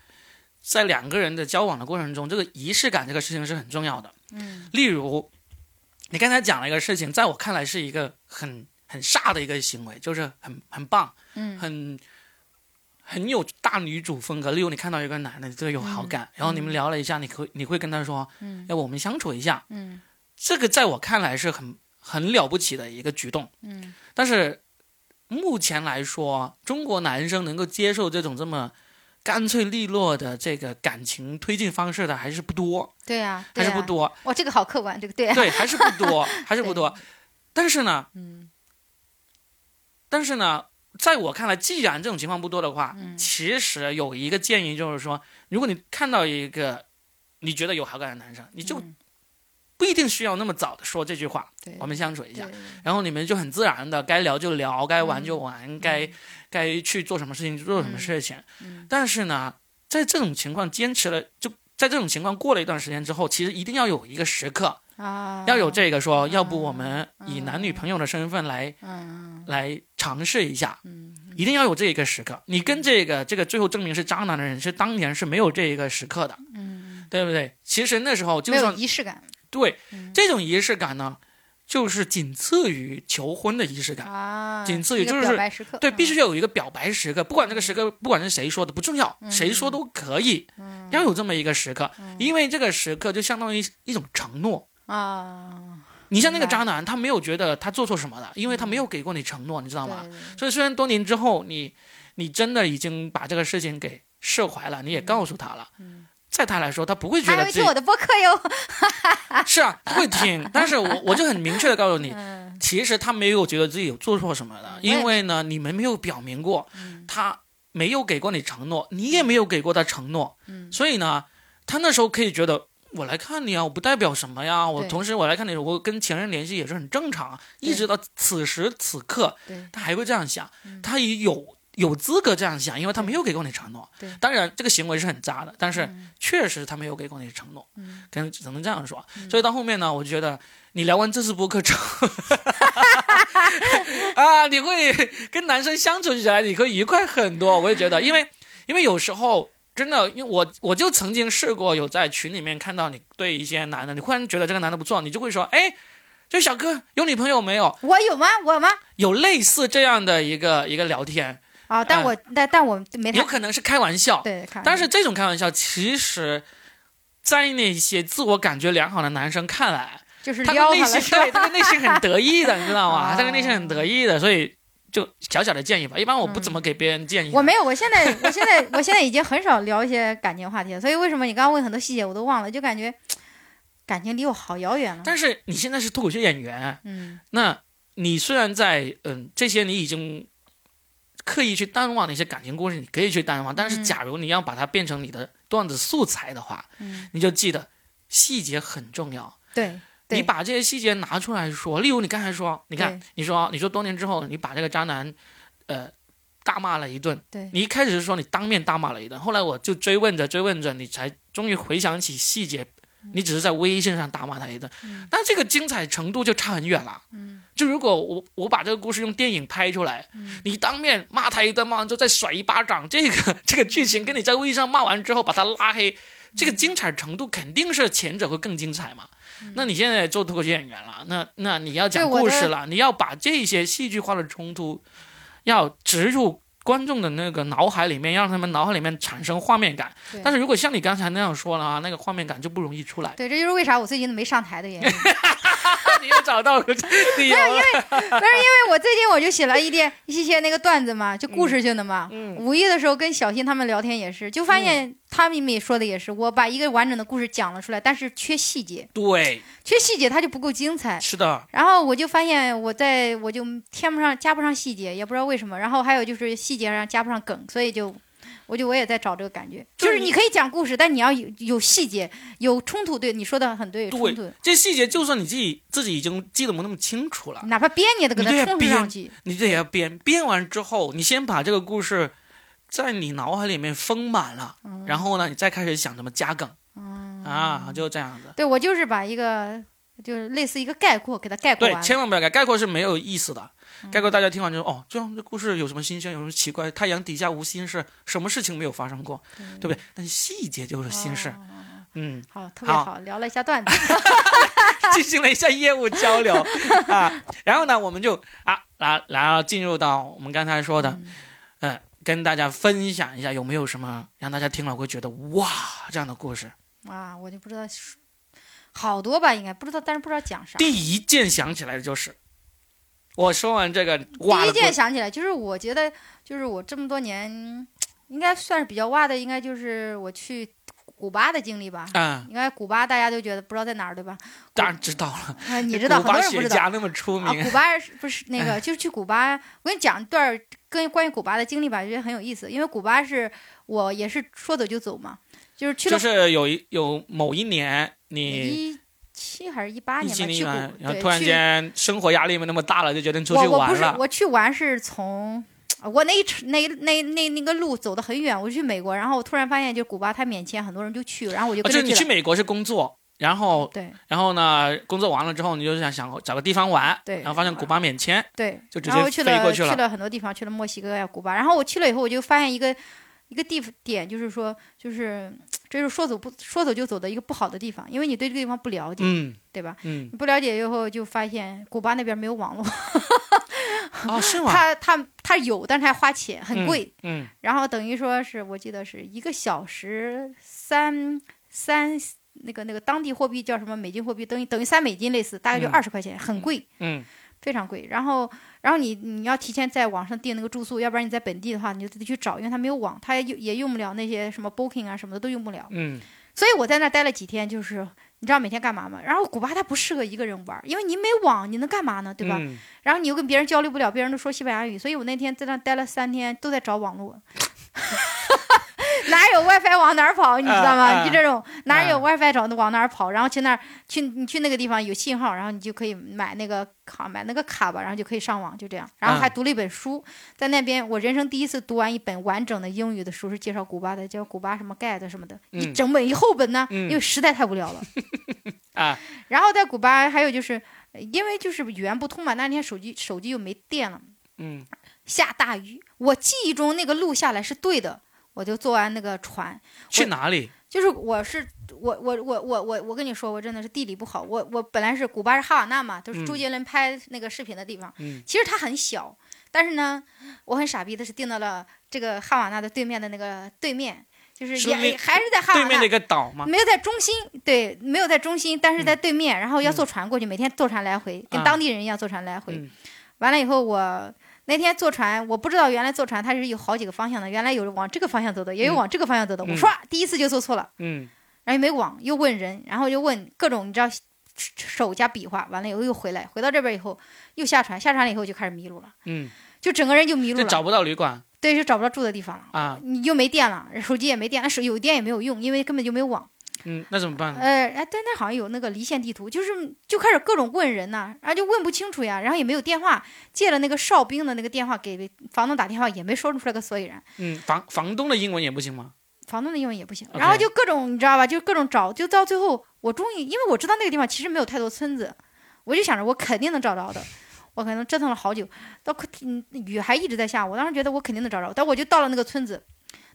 在两个人的交往的过程中，这个仪式感这个事情是很重要的。嗯例如，你刚才讲了一个事情，在我看来是一个很很飒的一个行为，就是很很棒，嗯。很很有大女主风格。例如，你看到一个男的对有好感，然后你们聊了一下，你会你会跟他说，嗯要不我们相处一下。嗯这个在我看来是很很了不起的一个举动，嗯。但是目前来说，中国男生能够接受这种这么干脆利落的这个感情推进方式的还是不多，对啊、还是不多，哇，这个好客观，这个对、啊，对，还是不多，还是不多。但是呢，嗯但是呢，在我看来，既然这种情况不多的话，嗯其实有一个建议就是说，如果你看到一个你觉得有好感的男生，你就嗯不一定需要那么早的说这句话，对我们相处一下然后你们就很自然的该聊就聊，该玩就玩，嗯该该去做什么事情就做什么事情。嗯但是呢，在这种情况坚持了，就在这种情况过了一段时间之后，其实一定要有一个时刻，啊，要有这个说，啊要不我们以男女朋友的身份来、嗯来尝试一下，嗯一定要有这一个时刻。你跟这个这个最后证明是渣男的人，是当年是没有这一个时刻的，嗯，对不对？其实那时候就没有算仪式感。对嗯。这种仪式感呢，就是仅次于求婚的仪式感。啊，仅次于就是表白时刻，对，嗯必须要有一个表白时刻，不管这个时刻，不管是谁说的不重要，谁说都可以，嗯。要有这么一个时刻，因为这个时刻就相当于一种承诺。啊，你像那个渣男，他没有觉得他做错什么的，因为他没有给过你承诺，你知道吗？所以虽然多年之后，你你真的已经把这个事情给释怀了，你也告诉他了，在他来说，他不会觉得自己会听我的播客哟。是啊，他会听，但是我我就很明确的告诉你，嗯，其实他没有觉得自己有做错什么的，因为呢，你们没有表明过，嗯他没有给过你承诺，你也没有给过他承诺，嗯所以呢，他那时候可以觉得。我来看你啊，我不代表什么呀。我同时我来看你，我跟前任联系也是很正常啊。一直到此时此刻，他还会这样想，嗯他也有有资格这样想，因为他没有给过你承诺。对当然这个行为是很渣的，但是嗯确实他没有给过你承诺，嗯可能只能这样说。嗯所以到后面呢，我就觉得你聊完这次播客之后，啊，你会跟男生相处起来，你会愉快很多。我也觉得，因为因为有时候真的，因为我我就曾经试过，有在群里面看到你对一些男的，你忽然觉得这个男的不错，你就会说，哎，这小哥有女朋友没有？我有吗？我有吗？有类似这样的一个一个聊天，啊，但我但但我没太有可能是开玩笑，对，但是这种开玩笑，其实，在那些自我感觉良好的男生看来，就是他内心对，他的内心很得意的，你知道吗？哦 他的内心很得意的，所以就小小的建议吧。一般我不怎么给别人建议的。我没有，我现在我现在我现在已经很少聊一些感情话题了，所以为什么你刚刚问很多细节我都忘了，就感觉感情离我好遥远了。但是你现在是脱口秀演员，嗯那你虽然在嗯这些你已经刻意去淡忘的一些感情故事，你可以去淡忘，但是嗯假如你要把它变成你的段子素材的话，嗯，你就记得细节很重要。对对你把这些细节拿出来说，例如你刚才说，你看，你说你说多年之后，你把这个渣男，呃，大骂了一顿。对你一开始是说你当面大骂了一顿，后来我就追问着追问着，你才终于回想起细节，你只是在微信上大骂他一顿，嗯但这个精彩程度就差很远了。嗯就如果我我把这个故事用电影拍出来，嗯你当面骂他一顿，骂完之后再甩一巴掌，这个这个剧情跟你在微信上骂完之后把他拉黑，这个精彩程度肯定是前者会更精彩嘛。那你现在做脱口秀演员了，那那你要讲故事了，你要把这些戏剧化的冲突要植入观众的那个脑海里面，让他们脑海里面产生画面感。但是如果像你刚才那样说了啊，那个画面感就不容易出来。对，这就是为啥我最近都没上台的原因。你又找到理由了。不是因为我最近我就写了一点一些那个段子嘛，就故事性的嘛。嗯五一的时候跟小新他们聊天也是，就发现他们也说的也是，我把一个完整的故事讲了出来，但是缺细节，对，缺细节它就不够精彩。是的，然后我就发现我在我就添不上加不上细节，也不知道为什么。然后还有就是细节上加不上梗，所以就。我就我也在找这个感觉，就就是是你可以讲故事，但你要有有细节，有冲突。对你说的很对，冲突，这细节就算你自己自己已经记得不那么清楚了，哪怕编你也得给你这它充实上去。你这也要编，编完之后，你先把这个故事在你脑海里面丰满了，嗯然后呢，你再开始想怎么加梗、啊，就这样子。对我就是把一个就是类似一个概括给它概括对。千万不要概，概括是没有意思的。嗯概括大家听完之后哦，这样这故事有什么新鲜，有什么奇怪？太阳底下无心事，什么事情没有发生过，对不对？但细节就是心事。哦嗯，好，特别好好，聊了一下段子。进行了一下业务交流啊，然后呢，我们就啊，来，然后进入到我们刚才说的，嗯呃，跟大家分享一下有没有什么让大家听了会觉得哇这样的故事。啊，我就不知道是好多吧，应该不知道，但是不知道讲啥。第一件想起来的就是，我说完这个第一件想起来，就是我觉得，就是我这么多年，应该算是比较哇的，应该就是我去古巴的经历吧。啊，应该古巴大家都觉得不知道在哪儿，对吧？当然知道了，啊，你知道，古巴很多人不知道。那么出啊，名，古巴是不是那个，就是去古巴。我跟你讲一段跟关于古巴的经历吧，觉得很有意思。因为古巴是我也是说走就走嘛，就是去了就是有一有某一年你一七还是一八年吧，去古七年，然后突然间生活压力没那么大了，就决定出去我我不是玩了。我去玩是从。我那一程那那那那个路走的很远，我去美国，然后我突然发现，就古巴它免签，很多人就去，然后我就跟着去了。你去美国是工作，然后对然后呢，工作完了之后，你就想想找个地方玩，对然后发现古巴免签，对，就直然后去了接飞过去了。了很多地方，去了墨西哥呀、古巴。然后我去了以后，我就发现一个一个地点，就是说，就是这就是说走不说走就走的一个不好的地方，因为你对这个地方不了解，嗯对吧？嗯，你不了解以后，就发现古巴那边没有网络，哦，是 吗？他他他有，但是还花钱，很贵。嗯，然后等于说是我记得是一个小时三三那个那个当地货币叫什么美金货币，等于等于三美金类似，大概就嗯二十块钱，很贵。嗯非常贵。然后，然后你你要提前在网上订那个住宿，要不然你在本地的话，你就得去找，因为它没有网，它也也用不了那些什么 Booking 啊什么的都用不了。嗯所以我在那待了几天，就是你知道每天干嘛吗？然后古巴它不适合一个人玩，因为你没网，你能干嘛呢？对吧？嗯然后你又跟别人交流不了，别人都说西班牙语，所以我那天在那待了三天，都在找网络。哪有 WiFi 往哪儿跑，你知道吗？就这种哪有啊 WiFi 找往哪儿跑，然后去那儿去你去那个地方有信号，然后你就可以买那个卡买那个卡吧，然后就可以上网，就这样。然后还啊。读了一本书，在那边我人生第一次读完一本完整的英语的书，是介绍古巴的，叫《古巴什么 Guide》什么的，一嗯。整本一厚本呢，嗯。因为实在太无聊了。啊，然后在古巴还有就是，呃因为就是语言不通嘛，那天手机手机又没电了，嗯。下大雨，我记忆中那个路下来是对的，我就坐完那个船，去哪里？就是我是我我我我我我跟你说，我真的是地理不好，我我本来是古巴是哈瓦那嘛，都是周嗯杰伦拍那个视频的地方，嗯其实它很小，但是呢，我很傻逼的是订到了这个哈瓦那的对面的那个对面，就是也还是在哈瓦那对面的一。个岛吗？没有在中心，对，没有在中心，但是在对面，然后要坐船过去，每天坐船来回，跟啊当地人一样坐船来回。嗯完了以后，我那天坐船，我不知道原来坐船它是有好几个方向的，原来有往这个方向走的，也有嗯往这个方向走的。嗯我唰，第一次就坐错了，嗯然后又没网，又问人，然后又问各种你知道手加比划，完了以后又回来，回到这边以后又下船，下船了以后就开始迷路了，嗯，就整个人就迷路了，就找不到旅馆对，就找不到住的地方了。啊。你又没电了，手机也没电，手有电也没有用，因为根本就没有网。嗯，那怎么办呢？呃，哎，但那好像有那个离线地图，就是就开始各种问人呐、然后就问不清楚呀，然后也没有电话，借了那个哨兵的那个电话给房东打电话，也没说出来个所以然，嗯，房房东的英文也不行吗？房东的英文也不行，然后就各种你知道吧，就各种找，就到最后我终于，因为我知道那个地方其实没有太多村子，我就想着我肯定能找着的。我可能折腾了好久，到快嗯雨还一直在下，我当时觉得我肯定能找着，但我就到了那个村子，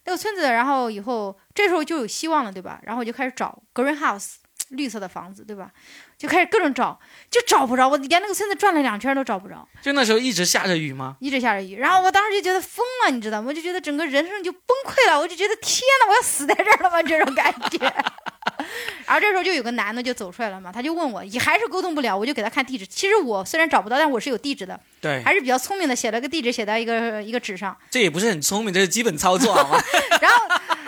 那个村子，然后以后这时候就有希望了，对吧？然后我就开始找 green house 绿色的房子，对吧？就开始各种找，就找不着，我连那个村子转了两圈都找不着，就那时候一直下着雨吗？一直下着雨。然后我当时就觉得疯了，你知道吗？我就觉得整个人生就崩溃了，我就觉得天呐，我要死在这儿了吗？这种感觉。然后这时候就有个男的就走出来了嘛，他就问我，也还是沟通不了，我就给他看地址。其实我虽然找不到，但我是有地址的，对，还是比较聪明的，写了个地址写在一个一个纸上。这也不是很聪明，这是基本操作好吗？然后，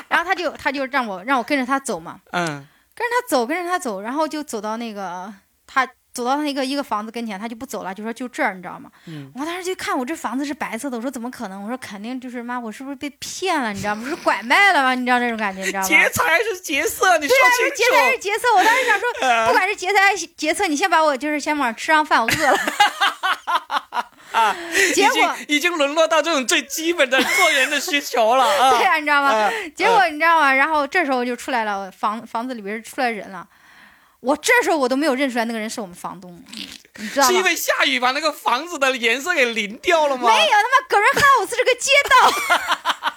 然后他就他就让我让我跟着他走嘛，嗯跟着他走，跟着他走，然后就走到那个他走到那个一个房子跟前，他就不走了，就说就这儿，你知道吗？嗯，我当时就看我这房子是白色的，我说怎么可能？我说肯定就是妈，我是不是被骗了？你知道吗？是拐卖了吗？你知道这种感觉，你知道吗？劫财还是劫色？你说对啊，清是劫财还是。劫色？我当时想说，不管是劫财还是劫色，你先把我就是先往吃上饭，我饿了。啊，结果已经已经沦落到这种最基本的做人的需求了 啊！对呀、你知道吗？啊结果你知道吗？然后这时候就出来了，房房子里边出来人了。我这时候我都没有认出来那个人是我们房东，你知道吗？是因为下雨把那个房子的颜色给淋掉了吗？没有，他妈 Green House 是个街道，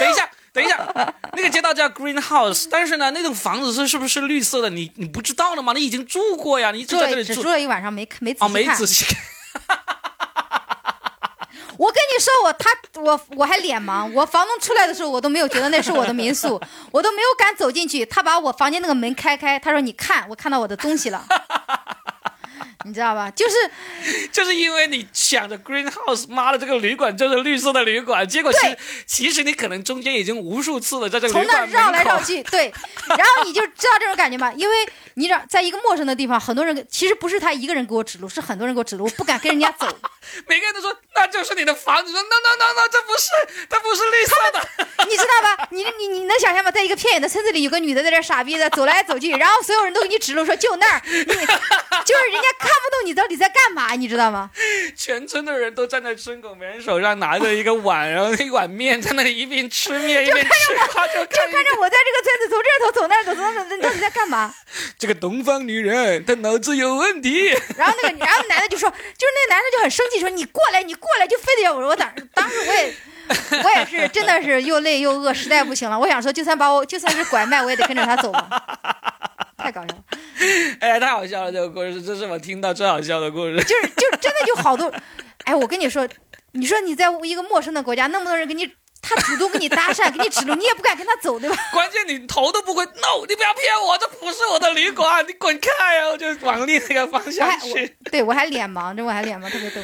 等一下，等一下，那个街道叫 Green House，但是呢，那种房子是是不是绿色的？你你不知道了吗？你已经住过呀，你一直住在这里住住了一晚上，没没仔哦，细看。没仔细看。我跟你说，我他我我还脸盲，我房东出来的时候，我都没有觉得那是我的民宿，我都没有敢走进去。他把我房间那个门开开，他说：“你看，我看到我的东西了。”你知道吧？就是就是因为你想着 Green House，妈的，这个旅馆就是绿色的旅馆，结果其实其实你可能中间已经无数次的在这个从旅馆那儿绕来绕去，对，然后你就知道这种感觉吗？因为你知道，在一个陌生的地方，很多人其实不是他一个人给我指路，是很多人给我指路，我不敢跟人家走。每个人都说那就是你的房子，说 no no no no，这不是，这不是绿色的。你知道吧？你你你能想象吗？在一个偏远的村子里，有个女的在这傻逼的走来走去，然后所有人都给你指路，说就那儿，你 就是人家看不懂你到底在干嘛，你知道吗？全村的人都站在村口，每人手上拿着一个碗，然后一碗面，在那里一边吃面一边吃瓜，就就看看着我在这个村子从这头走那儿走，走那儿走，你到底在干嘛？这个东方女人，她脑子有问题。然后那个，然后男的就说，就是那个男的就很生气，说你过来，你过来，就非得要我。我当当时我也，我也是真的是又累又饿，实在不行了。我想说，就算把我就算是拐卖，我也得跟着他走吧。太搞笑了，哎呀，太好笑了！这个故事，这是我听到最好笑的故事。就是就真的就好多。哎，我跟你说，你说你在一个陌生的国家，那么多人给你，他主动给你搭讪，给你指路，你也不敢跟他走，对吧？关键你头都不会，no，你不要骗我，这不是我的旅馆，你滚开！然后就往另一个方向去。对我还脸盲，这我还脸盲，特别逗。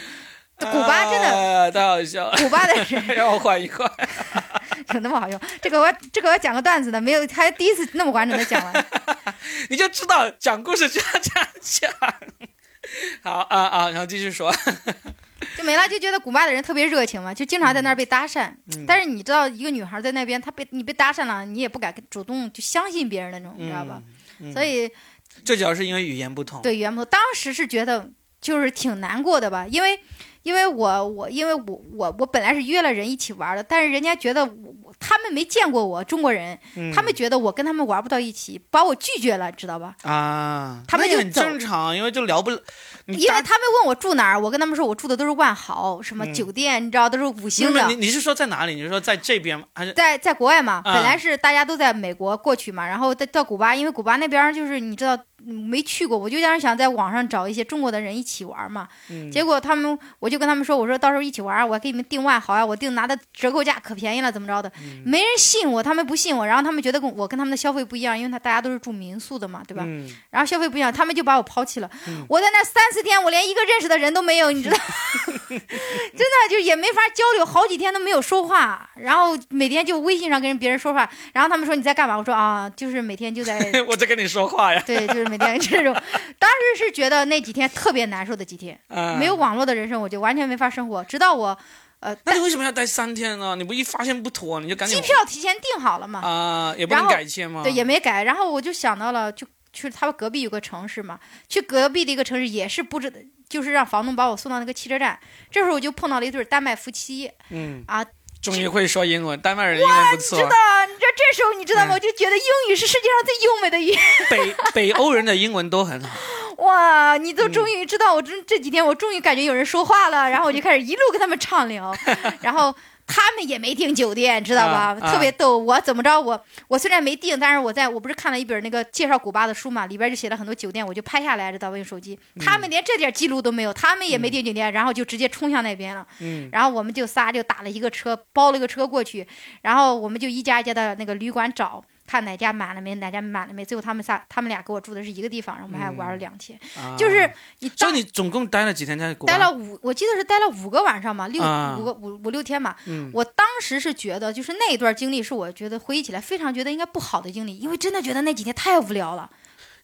古巴真的，啊太好笑了，古巴的人让我缓一缓。有那么好用？这个我这个我讲个段子的，没有，还第一次那么完整的讲完。你就知道讲故事就要这样讲。好啊啊，然后继续说。就没了，就觉得古巴的人特别热情嘛，就经常在那儿被搭讪。但是你知道，一个女孩在那边，她被你被搭讪了，你也不敢主动就相信别人那种，你知道吧？所以这主要是因为语言不同。对语言不同，当时是觉得就是挺难过的吧，因为因为我我因为我我我本来是约了人一起玩的，但是人家觉得我他们没见过我中国人，他们觉得我跟他们玩不到一起，把我拒绝了，知道吧？啊，他们就很正常，因为就聊不。因为他们问我住哪儿，我跟他们说我住的都是万豪什么酒店，你知道都是五星的。你你是说在哪里？你是说在这边吗？还是在在国外嘛？本来是大家都在美国过去嘛，然后到到古巴，因为古巴那边就是你知道。没去过，我就当时想在网上找一些中国的人一起玩嘛。结果他们，我就跟他们说，我说到时候一起玩，我给你们订万豪呀，我订拿的折扣价可便宜了，怎么着的？没人信我，他们不信我，然后他们觉得跟我跟他们的消费不一样，因为他大家都是住民宿的嘛，对吧？然后消费不一样，他们就把我抛弃了。我在那三四天，我连一个认识的人都没有，你知道？真的就也没法交流，好几天都没有说话，然后每天就微信上跟别人说话，然后他们说你在干嘛？我说啊，就是每天就在 我在跟你说话呀。对，就是。每天这种，当时是觉得那几天特别难受的几天，没有网络的人生，我就完全没法生活。直到我，呃，那你为什么要待三天呢？你不一发现不妥，你就赶紧机票提前订好了嘛？啊，也不能改签吗？对，也没改。然后我就想到了，就去他们隔壁有个城市嘛，去隔壁的一个城市也是布置的，就是让房东把我送到那个汽车站。这时候我就碰到了一对丹麦夫妻，嗯啊。终于会说英文，丹麦人英文不错。知道，你知道这时候你知道吗？我就觉得英语是世界上最优美的语言。北北欧人的英文都很好。哇，你都终于知道，我这这几天我终于感觉有人说话了，然后我就开始一路跟他们畅聊，然后。他们也没订酒店，知道吧？特别逗。我怎么着？我我虽然没订，但是我在我不是看了一本那个介绍古巴的书嘛，里边就写了很多酒店，我就拍下来，知道吧？用手机。他们连这点记录都没有，他们也没订酒店，然后就直接冲向那边了。嗯。然后我们就仨就打了一个车，包了个车过去，然后我们就一家一家的那个旅馆找。看哪家满了没？哪家满了没？最后他们仨，他们俩给我住的是一个地方，然后我们还玩了两天。就是你，就你总共待了几天在？待了五，我记得是待了五个晚上嘛，六五个五五六天嘛。我当时是觉得，就是那一段经历是我觉得回忆起来非常觉得应该不好的经历，因为真的觉得那几天太无聊了。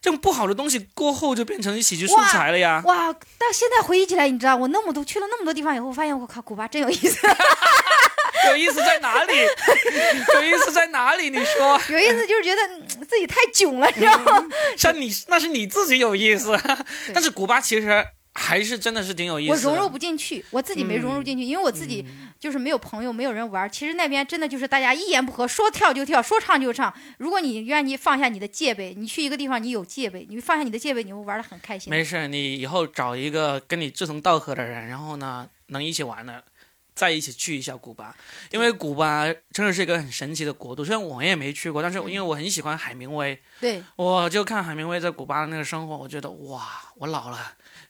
这种不好的东西过后就变成喜剧素材了呀！哇，到现在回忆起来，你知道我那么多去了那么多地方以后，发现我靠，古巴真有意思。有意思在哪里？有意思在哪里？你说有意思就是觉得自己太囧了，你知道吗？像你那是你自己有意思，但是古巴其实还是真的是挺有意思。我融入不进去，我自己没融入进去，因为我自己就是没有朋友，没有人玩。其实那边真的就是大家一言不合，说跳就跳，说唱就唱。如果你愿意放下你的戒备，你去一个地方你有戒备，你放下你的戒备，你会玩的很开心。没事，你以后找一个跟你志同道合的人，然后呢能一起玩的。再一起去一下古巴，因为古巴真的是一个很神奇的国度。虽然我也没去过，但是因为我很喜欢海明威，对，我就看海明威在古巴的那个生活，我觉得哇，我老了，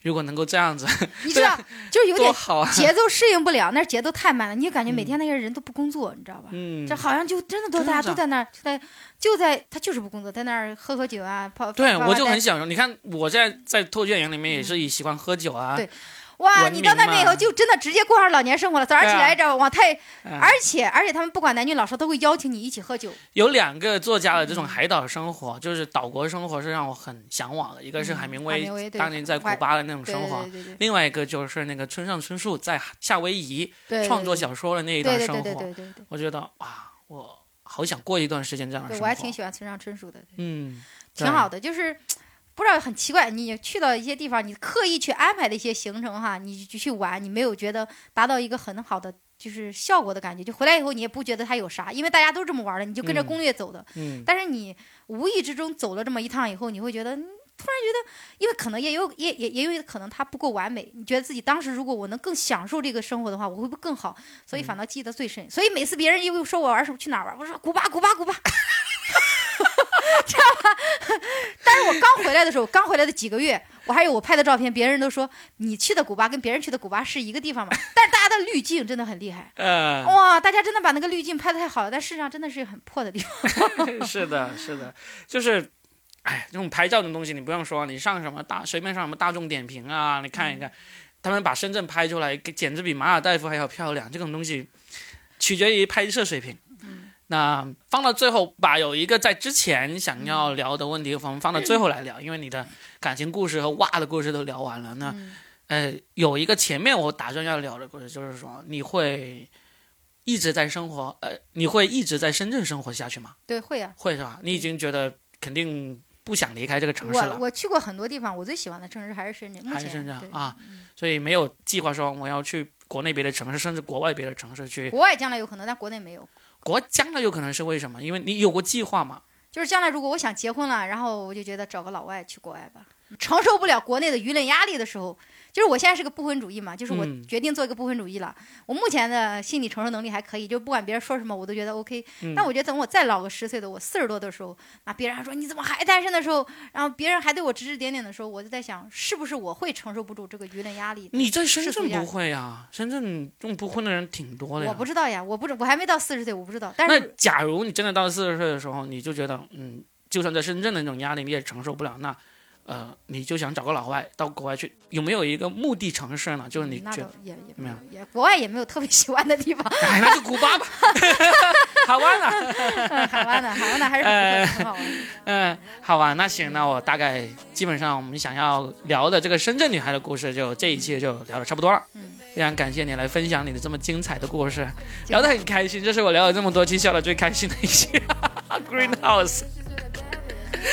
如果能够这样子，你知道，就是有点好节奏适应不了，那节奏太慢了，你就感觉每天那些人都不工作，你知道吧？嗯，这好像就真的都大家都在那儿，在就在他就是不工作，在那儿喝喝酒啊，泡。对，我就很享受。你看我现在在脱卷营里面也是以喜欢喝酒啊。对。哇，你到那边以后就真的直接过上老年生活了。早上起来着往太，而且而且他们不管男女老少都会邀请你一起喝酒。有两个作家的这种海岛生活，就是岛国生活是让我很向往的。一个是海明威当年在古巴的那种生活，另外一个就是那个村上春树在夏威夷创作小说的那一段生活。我觉得哇，我好想过一段时间这样的生活。我还挺喜欢村上春树的，嗯，挺好的，就是。不知道很奇怪，你去到一些地方，你刻意去安排的一些行程哈，你就去玩，你没有觉得达到一个很好的就是效果的感觉，就回来以后你也不觉得它有啥，因为大家都这么玩的，你就跟着攻略走的。嗯。但是你无意之中走了这么一趟以后，你会觉得突然觉得，因为可能也有也也也有可能它不够完美，你觉得自己当时如果我能更享受这个生活的话，我会不会更好？所以反倒记得最深。所以每次别人又说我玩什么去哪玩，我说古巴古巴古巴。知道吧？我刚回来的时候，刚回来的几个月，我还有我拍的照片，别人都说你去的古巴跟别人去的古巴是一个地方嘛？但是大家的滤镜真的很厉害，呃，哇，大家真的把那个滤镜拍的太好了，但事实上真的是很破的地方。是的，是的，就是，哎，这种拍照的东西你不用说，你上什么大随便上什么大众点评啊，你看一看，他们把深圳拍出来，简直比马尔代夫还要漂亮。这种东西取决于拍摄水平。那放到最后吧，有一个在之前想要聊的问题，我们放到最后来聊，因为你的感情故事和哇的故事都聊完了。那嗯呃，有一个前面我打算要聊的故事，就是说你会一直在生活，呃，你会一直在深圳生活下去吗？对，会啊。会是吧？你已经觉得肯定不想离开这个城市了，我我去过很多地方，我最喜欢的城市还是深圳。还是深圳啊，所以没有计划说我要去国内别的城市，甚至国外别的城市去。国外将来有可能，但国内没有。国将来有可能是为什么？因为你有过计划嘛。就是将来如果我想结婚了，然后我就觉得找个老外去国外吧，承受不了国内的舆论压力的时候，就是我现在是个不婚主义嘛，就是我嗯决定做一个不婚主义了。我目前的心理承受能力还可以，就不管别人说什么，我都觉得 OK。嗯但我觉得等我再老个十岁的我四十多的时候，那别人还说你怎么还单身的时候，然后别人还对我指指点点的时候，我就在想，是不是我会承受不住这个舆论压力？你在深圳不会呀？深圳这种不婚的人挺多的呀。我不知道呀，我不知我还没到四十岁，我不知道。但那是假如你真的到四十岁的时候，你就觉得，嗯，就算在深圳的那种压力你也承受不了，那，呃，你就想找个老外到国外去，有没有一个目的城市呢？就是你觉也也没有也国外也没有特别喜欢的地方。哎，那就古巴吧，好玩啊。嗯，海湾的海湾的还是很好玩。嗯，好吧，那行，那我大概基本上我们想要聊的这个深圳女孩的故事，就这一期就聊的差不多了。嗯，非常感谢你来分享你的这么精彩的故事，聊得很开心，这是我聊了这么多期笑的最开心的一期。Greenhouse，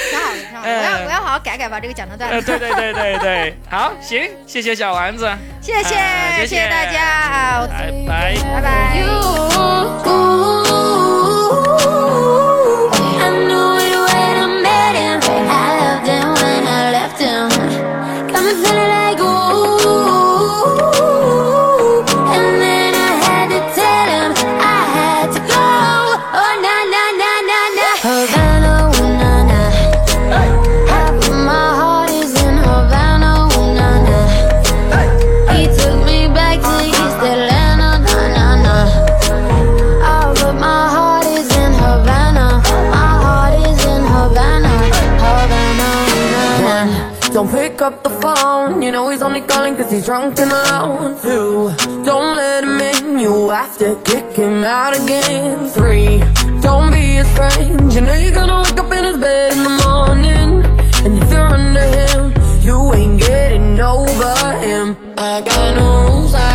挺好的，挺好的。哎我要我要好好改改，把这个讲的段呃，子。对对对对对，好，行，谢谢小丸子，谢谢啊谢谢谢谢大家啊，拜拜。拜拜。he's drunk and alone Two, don't let him in You have to kick him out again. Three, don't be his friend You know you're gonna wake up in his bed in the morning. And if you're under him You ain't getting over him. I got no rules, I